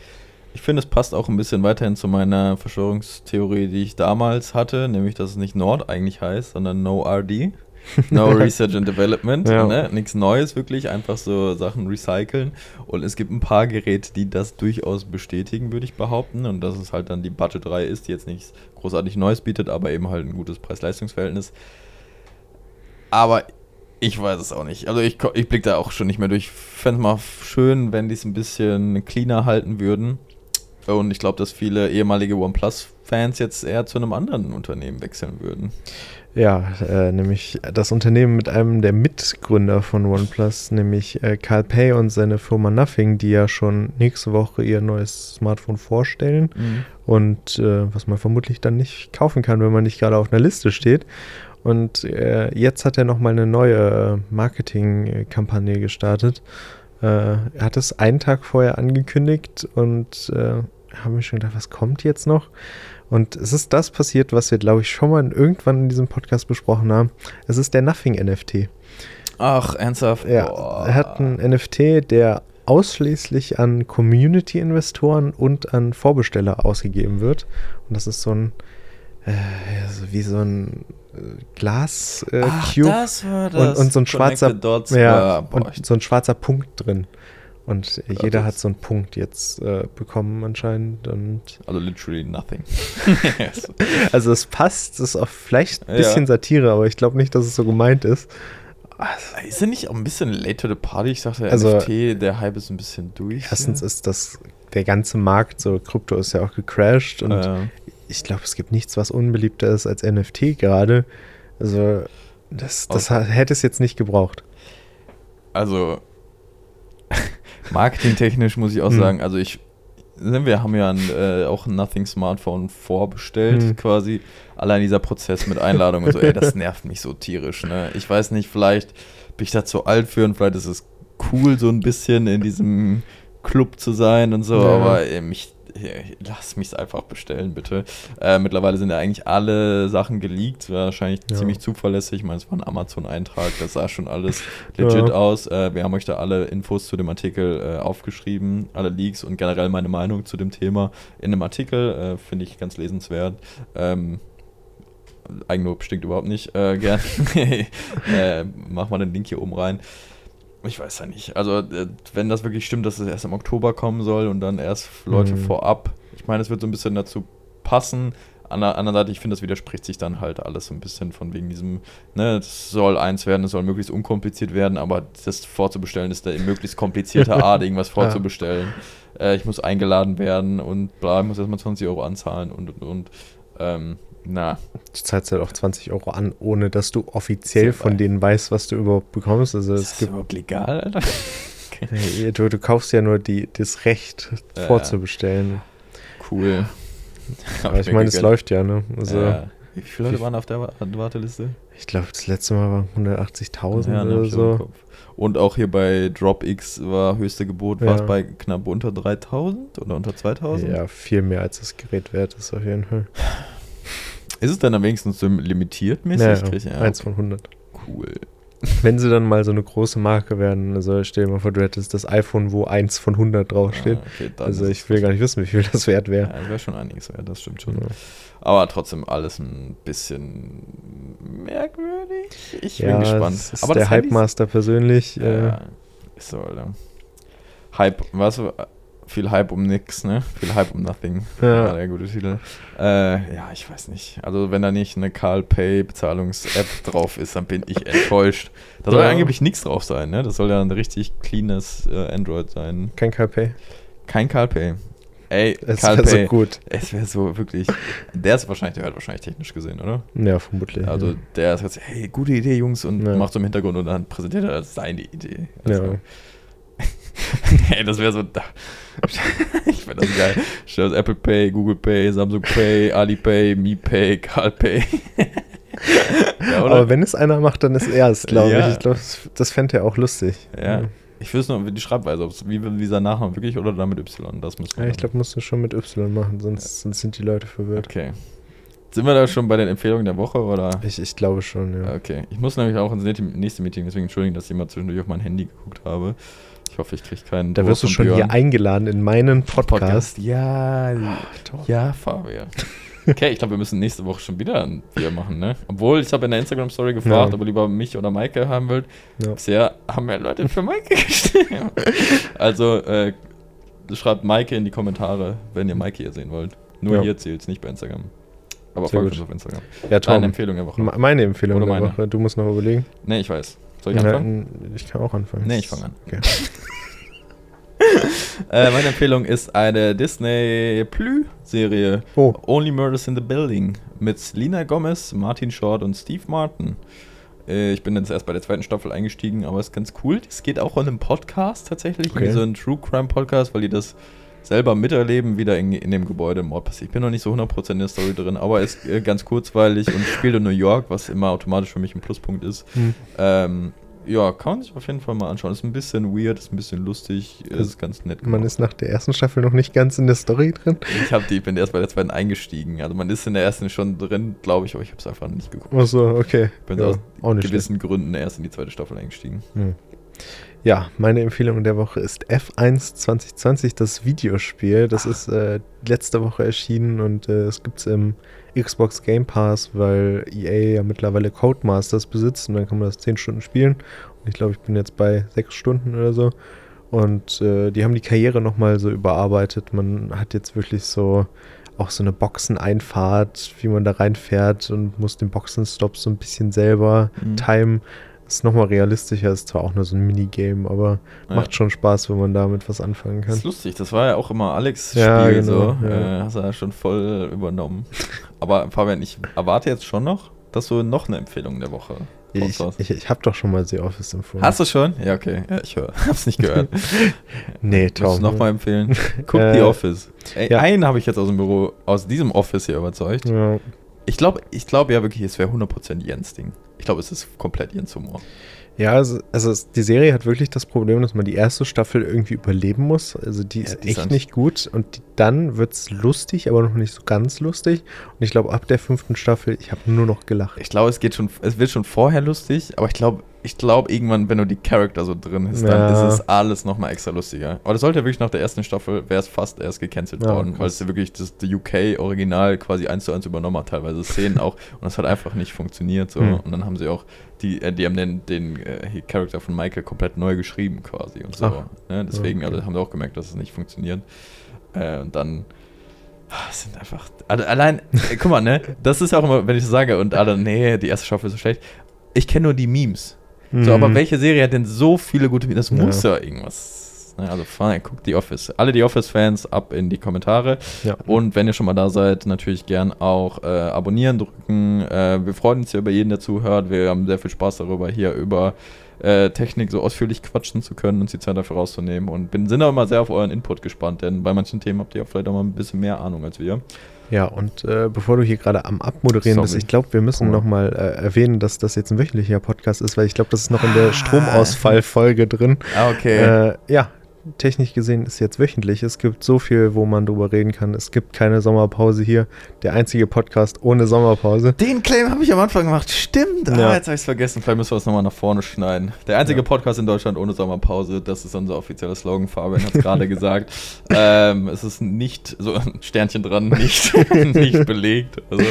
Ich finde, es passt auch ein bisschen weiterhin zu meiner Verschwörungstheorie, die ich damals hatte, nämlich, dass es nicht Nord eigentlich heißt, sondern No RD. <laughs> No Research and Development, Ja. ne? nichts Neues wirklich, einfach so Sachen recyceln. Und es gibt ein paar Geräte, die das durchaus bestätigen, würde ich behaupten. Und dass es halt dann die Budget-Reihe ist, die jetzt nichts großartig Neues bietet, aber eben halt ein gutes Preis-Leistungs-Verhältnis. Aber ich weiß es auch nicht. Also ich, ich blicke da auch schon nicht mehr durch. Ich fände es mal schön, wenn die es ein bisschen cleaner halten würden. Und ich glaube, dass viele ehemalige OnePlus-Fans jetzt eher zu einem anderen Unternehmen wechseln würden. Ja, äh, nämlich das Unternehmen mit einem der Mitgründer von OnePlus, nämlich äh, Carl Pei und seine Firma Nothing, die ja schon nächste Woche ihr neues Smartphone vorstellen und äh, was man vermutlich dann nicht kaufen kann, wenn man nicht gerade auf einer Liste steht. Und äh, jetzt hat er nochmal eine neue Marketingkampagne gestartet. Äh, er hat es einen Tag vorher angekündigt und äh, haben mir schon gedacht, was kommt jetzt noch? Und es ist das passiert, was wir, glaube ich, schon mal irgendwann in diesem Podcast besprochen haben. Es ist der Nothing NFT. Ach, ernsthaft? Ja, Boah. er hat einen NFT, der ausschließlich an Community-Investoren und an Vorbesteller ausgegeben wird. Und das ist so ein, äh, wie so ein äh, Glas-Cube Ach, das war das. und, und so ein schwarzer, Dots. ja, boah, und so ein schwarzer Punkt drin. Und jeder hat so einen Punkt jetzt äh, bekommen anscheinend. Und Also literally nothing. <laughs> also es passt, es ist auch vielleicht ein Ja. bisschen Satire, aber ich glaube nicht, dass es so gemeint ist. ist er nicht auch ein bisschen late to the party? Ich dachte, der Also- NFT, der Hype ist ein bisschen durch. Erstens ist das, der ganze Markt, so Krypto ist ja auch gecrashed und äh, ich glaube, es gibt nichts, was unbeliebter ist als NFT gerade. Also das, das Okay. hätte es jetzt nicht gebraucht. also marketingtechnisch muss ich auch Hm. sagen, also ich ne, wir haben ja ein, äh, auch ein Nothing Smartphone vorbestellt, Hm. quasi. Allein dieser Prozess mit Einladung und so, ey, das nervt mich so tierisch, ne? Ich weiß nicht, vielleicht bin ich da zu alt für und vielleicht ist es cool, so ein bisschen in diesem Club zu sein und so, Ja. aber ey, mich, lass mich einfach bestellen, bitte. Äh, mittlerweile sind ja eigentlich alle Sachen geleakt, wahrscheinlich Ja. ziemlich zuverlässig. Ich meine, es war ein Amazon-Eintrag, das sah schon alles legit Ja. aus. Äh, wir haben euch da alle Infos zu dem Artikel äh, aufgeschrieben, alle Leaks und generell meine Meinung zu dem Thema in einem Artikel. Äh, Finde ich ganz lesenswert. Ähm, Eigenlob stinkt überhaupt nicht. Äh, gern. <laughs> äh, mach mal den Link hier oben rein. Ich weiß ja nicht. Also, äh, wenn das wirklich stimmt, dass es erst im Oktober kommen soll und dann erst Leute Mhm. vorab. Ich meine, es wird so ein bisschen dazu passen. An der anderen Seite, ich finde, das widerspricht sich dann halt alles so ein bisschen von wegen diesem, ne, es soll eins werden, es soll möglichst unkompliziert werden, aber das vorzubestellen ist da in möglichst komplizierter <laughs> Art, irgendwas vorzubestellen. Äh, ich muss eingeladen werden und bla, ich muss erstmal 20 Euro anzahlen und und und. Ähm, na, Du zahlst halt auch 20 Euro an, ohne dass du offiziell Sehr von denen weißt, was du überhaupt bekommst. Also ist das gibt, überhaupt legal, Alter? <laughs> Hey, du, du kaufst ja nur die, das Recht Ja. vorzubestellen. Cool. <laughs> Aber ich meine, es läuft ja, ne? Also ja. Wie viele Leute waren auf der Wa- Warteliste? ich glaube, das letzte Mal waren 180.000 Ja, ne, oder ich so. Und auch hier bei DropX war höchste Gebot, war es Ja. bei knapp unter 3000 oder unter 2000? Ja, viel mehr als das Gerät wert ist auf jeden Fall. Ist es dann am wenigstens so limitiert mäßig? Ja, ich- ja, eins von 100. Cool. Wenn sie dann mal so eine große Marke werden, also stell dir mal vor, du hättest das iPhone, wo 1 von 100 draufsteht. Ah, okay, also ich will gar nicht wissen, wie viel das wert Ja, wäre. das wäre schon einiges wert, das stimmt schon. Ja. Aber trotzdem alles ein bisschen merkwürdig. Ich Ja, bin gespannt. es ist Aber der ist- Hype-Master persönlich. Äh, Ja, ist so, Alter. Hype, du, viel Hype um nix, ne? Viel Hype um nothing. Ja. War der gute Titel. Äh, ja, ich weiß nicht. Also, wenn da nicht eine Carl Pay Bezahlungs-App drauf ist, dann bin ich enttäuscht. Da soll ja angeblich nichts drauf sein, ne? Das soll ja ein richtig cleanes äh, Android sein. kein KP. Kein Carl Pay. Ey, Es Carl wäre Pay. so gut. Es wäre so wirklich. Der ist wahrscheinlich, der hört wahrscheinlich technisch gesehen, oder? Ja, vermutlich. Also ja. der jetzt, hey, gute Idee, Jungs, und Ja. macht so im Hintergrund und dann präsentiert er seine Idee. Ja. <laughs> Hey, das wäre so. <laughs> Ich finde das geil. Stell Apple Pay, Google Pay, Samsung Pay, Alipay, MiPay, CarPay. <laughs> ja, Aber wenn es einer macht, dann ist er es, glaube Ja. ich. Ich glaube, das, das fände er auch lustig. ja. Ich wüsste nur die Schreibweise, ob es wie wie dieser Nachname wirklich oder da mit Y. Das müssen wir Ja, ich dann- glaube, musst du schon mit Y machen, sonst, sonst sind die Leute verwirrt. Okay. Sind wir da schon bei den Empfehlungen der Woche oder? Ich, ich glaube schon, ja. Okay. Ich muss nämlich auch ins nächste Meeting, deswegen entschuldigen, dass ich immer zwischendurch auf mein Handy geguckt habe. Ich hoffe, ich kriege keinen. Da wirst du schon Björn. hier eingeladen in meinen Podcast. Ja, ja, Fabian. Okay, ich glaube, wir müssen nächste Woche schon wieder ein Bier machen, ne? Obwohl, ich habe in der Instagram-Story gefragt, Ja. ob ihr lieber mich oder Maike haben wollt. Ja. Bisher haben mehr Leute für Maike <laughs> gestimmt. also, äh, schreibt Maike in die Kommentare, wenn ihr Maike hier sehen wollt. Nur Ja. hier zählt nicht bei Instagram. Aber Sehr folgt gut. uns auf Instagram. Ja, Deine Tom, Empfehlung der Woche. me- meine Empfehlung Oder der meine? Woche. Du musst noch überlegen. Nee, ich weiß. Soll ich anfangen? Ich kann auch anfangen. Nee, ich fange an. Okay. <laughs> Äh, meine Empfehlung ist eine Disney Plus-Serie. Oh, Only Murders in the Building mit Lina Gomez, Martin Short und Steve Martin. Äh, ich bin jetzt erst bei der zweiten Staffel eingestiegen, aber es ist ganz cool. Es geht auch um einen Podcast tatsächlich, Okay. wie so ein True Crime Podcast, weil die das selber miterleben, wieder in, in dem Gebäude Mord passiert. Ich bin noch nicht so 100% in der Story drin, aber ist äh, ganz kurzweilig und spielt in New York, was immer automatisch für mich ein Pluspunkt ist. hm. Ähm, ja, kann man sich auf jeden Fall mal anschauen. Ist ein bisschen weird, ist ein bisschen lustig, ist ganz nett. man gemacht. ist nach der ersten Staffel noch nicht ganz in der Story drin. Ich habe die, bin erst bei der zweiten eingestiegen. Also man ist in der ersten schon drin, glaube ich, aber ich habe es einfach nicht geguckt. Ach so, okay. Ich bin Ja, aus nicht schlecht. gewissen Gründen erst in die zweite Staffel eingestiegen. Hm. Ja, meine Empfehlung der Woche ist F1 2020, das Videospiel. Das ist äh, letzte Woche erschienen und äh, es gibt es im Xbox Game Pass, weil EA ja mittlerweile Codemasters besitzt und dann kann man das 10 Stunden spielen. Und ich glaube, ich bin jetzt bei 6 Stunden oder so. Und äh, die haben die Karriere nochmal so überarbeitet. Man hat jetzt wirklich so auch so eine Boxeneinfahrt, wie man da reinfährt und muss den Boxenstopp so ein bisschen selber Mhm. timen. Ist nochmal realistischer, ist zwar auch nur so ein Minigame, aber Ja. macht schon Spaß, wenn man damit was anfangen Das kann. ist lustig, das war ja auch immer Alex' Spiel Ja, genau, so. ja. Äh, hast du ja schon voll übernommen. Aber Fabian, ich erwarte jetzt schon noch, dass du noch eine Empfehlung der Woche Ich, ich, ich habe doch schon mal The Office empfohlen. Hast du schon? Ja, okay. Ja, ich höre. <laughs> Hab's nicht gehört. <laughs> Nee, Tom. nochmal empfehlen? <laughs> Guck Äh, The Office. Ey, ja. Einen habe ich jetzt aus dem Büro, aus diesem Office hier überzeugt. Ja. Ich glaube ich glaub ja wirklich, es wäre 100% Jens Ding. Ich glaube, es ist komplett Jens Humor. Ja, also, also die Serie hat wirklich das Problem, dass man die erste Staffel irgendwie überleben muss. Also die Ja, ist die echt nicht gut und die, dann wird es lustig, aber noch nicht so ganz lustig. Und ich glaube, ab der fünften Staffel, ich habe nur noch gelacht. Ich glaube, es geht schon, es wird schon vorher lustig, aber ich glaube, ich glaube irgendwann, wenn du die Charakter so drin hast, dann Ja. ist es alles nochmal extra lustiger. Aber das sollte ja wirklich nach der ersten Staffel, wäre es fast erst gecancelt Ja, worden, weil es wirklich das, das UK-Original quasi eins zu eins übernommen hat, teilweise Szenen auch. <laughs> Und das hat einfach nicht funktioniert so. Hm. Und dann haben sie auch, die, äh, die haben den, den äh, Charakter von Michael komplett neu geschrieben quasi und so. Ne? Deswegen, Okay. also haben sie auch gemerkt, dass es nicht funktioniert. Äh, und dann ah, es sind einfach. alle- Allein, äh, guck mal, ne? Das ist ja auch immer, wenn ich so sage, und alle, nee, die erste Staffel ist so schlecht. Ich kenne nur die Memes. So, aber Mhm. welche Serie hat denn so viele gute? Das muss ja irgendwas. Also, fine, guckt die Office. Alle die Office-Fans ab in die Kommentare. Ja. Und wenn ihr schon mal da seid, natürlich gern auch äh, abonnieren drücken. Äh, wir freuen uns ja über jeden, der zuhört. Wir haben sehr viel Spaß darüber, hier über äh, Technik so ausführlich quatschen zu können, uns die Zeit dafür rauszunehmen. Und bin, sind auch immer sehr auf euren Input gespannt, denn bei manchen Themen habt ihr auch vielleicht auch mal ein bisschen mehr Ahnung als wir. Ja, und äh, bevor du hier gerade am Abmoderieren bist, Sorry. ich glaube, wir müssen nochmal äh, erwähnen, dass das jetzt ein wöchentlicher Podcast ist, weil ich glaube, das ist noch in der Ah. Stromausfallfolge drin. Ah, Äh, ja, technisch gesehen ist jetzt wöchentlich. Es gibt so viel, wo man drüber reden kann. Es gibt keine Sommerpause hier. Der einzige Podcast ohne Sommerpause. Den Claim habe ich am Anfang gemacht. Stimmt. Ah, Ja. jetzt habe ich es vergessen. Vielleicht müssen wir es nochmal nach vorne schneiden. Der einzige Ja. Podcast in Deutschland ohne Sommerpause. Das ist unser offizieller Slogan. Fabian hat es gerade <laughs> gesagt. Ähm, es ist nicht, so ein Sternchen dran, <laughs> nicht, nicht belegt. Also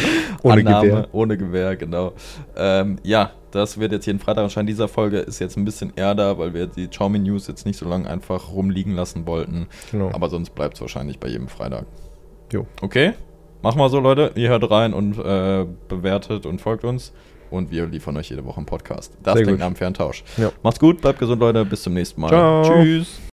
Ohne Gewehr. Ohne Gewehr, genau. Ähm, ja, das wird jetzt jeden Freitag erscheinen. Dieser Folge ist jetzt ein bisschen eher da, weil wir die Xiaomi News jetzt nicht so lange einfach rumliegen lassen wollten. Genau. Aber sonst bleibt es wahrscheinlich bei jedem Freitag. Jo. Okay, machen wir so, Leute. Ihr hört rein und äh, bewertet und folgt uns. Und wir liefern euch jede Woche einen Podcast. Das Sehr klingt gut. nach einem fairen Tausch. Ja. Macht's gut, bleibt gesund, Leute. Bis zum nächsten Mal. Ciao. Tschüss.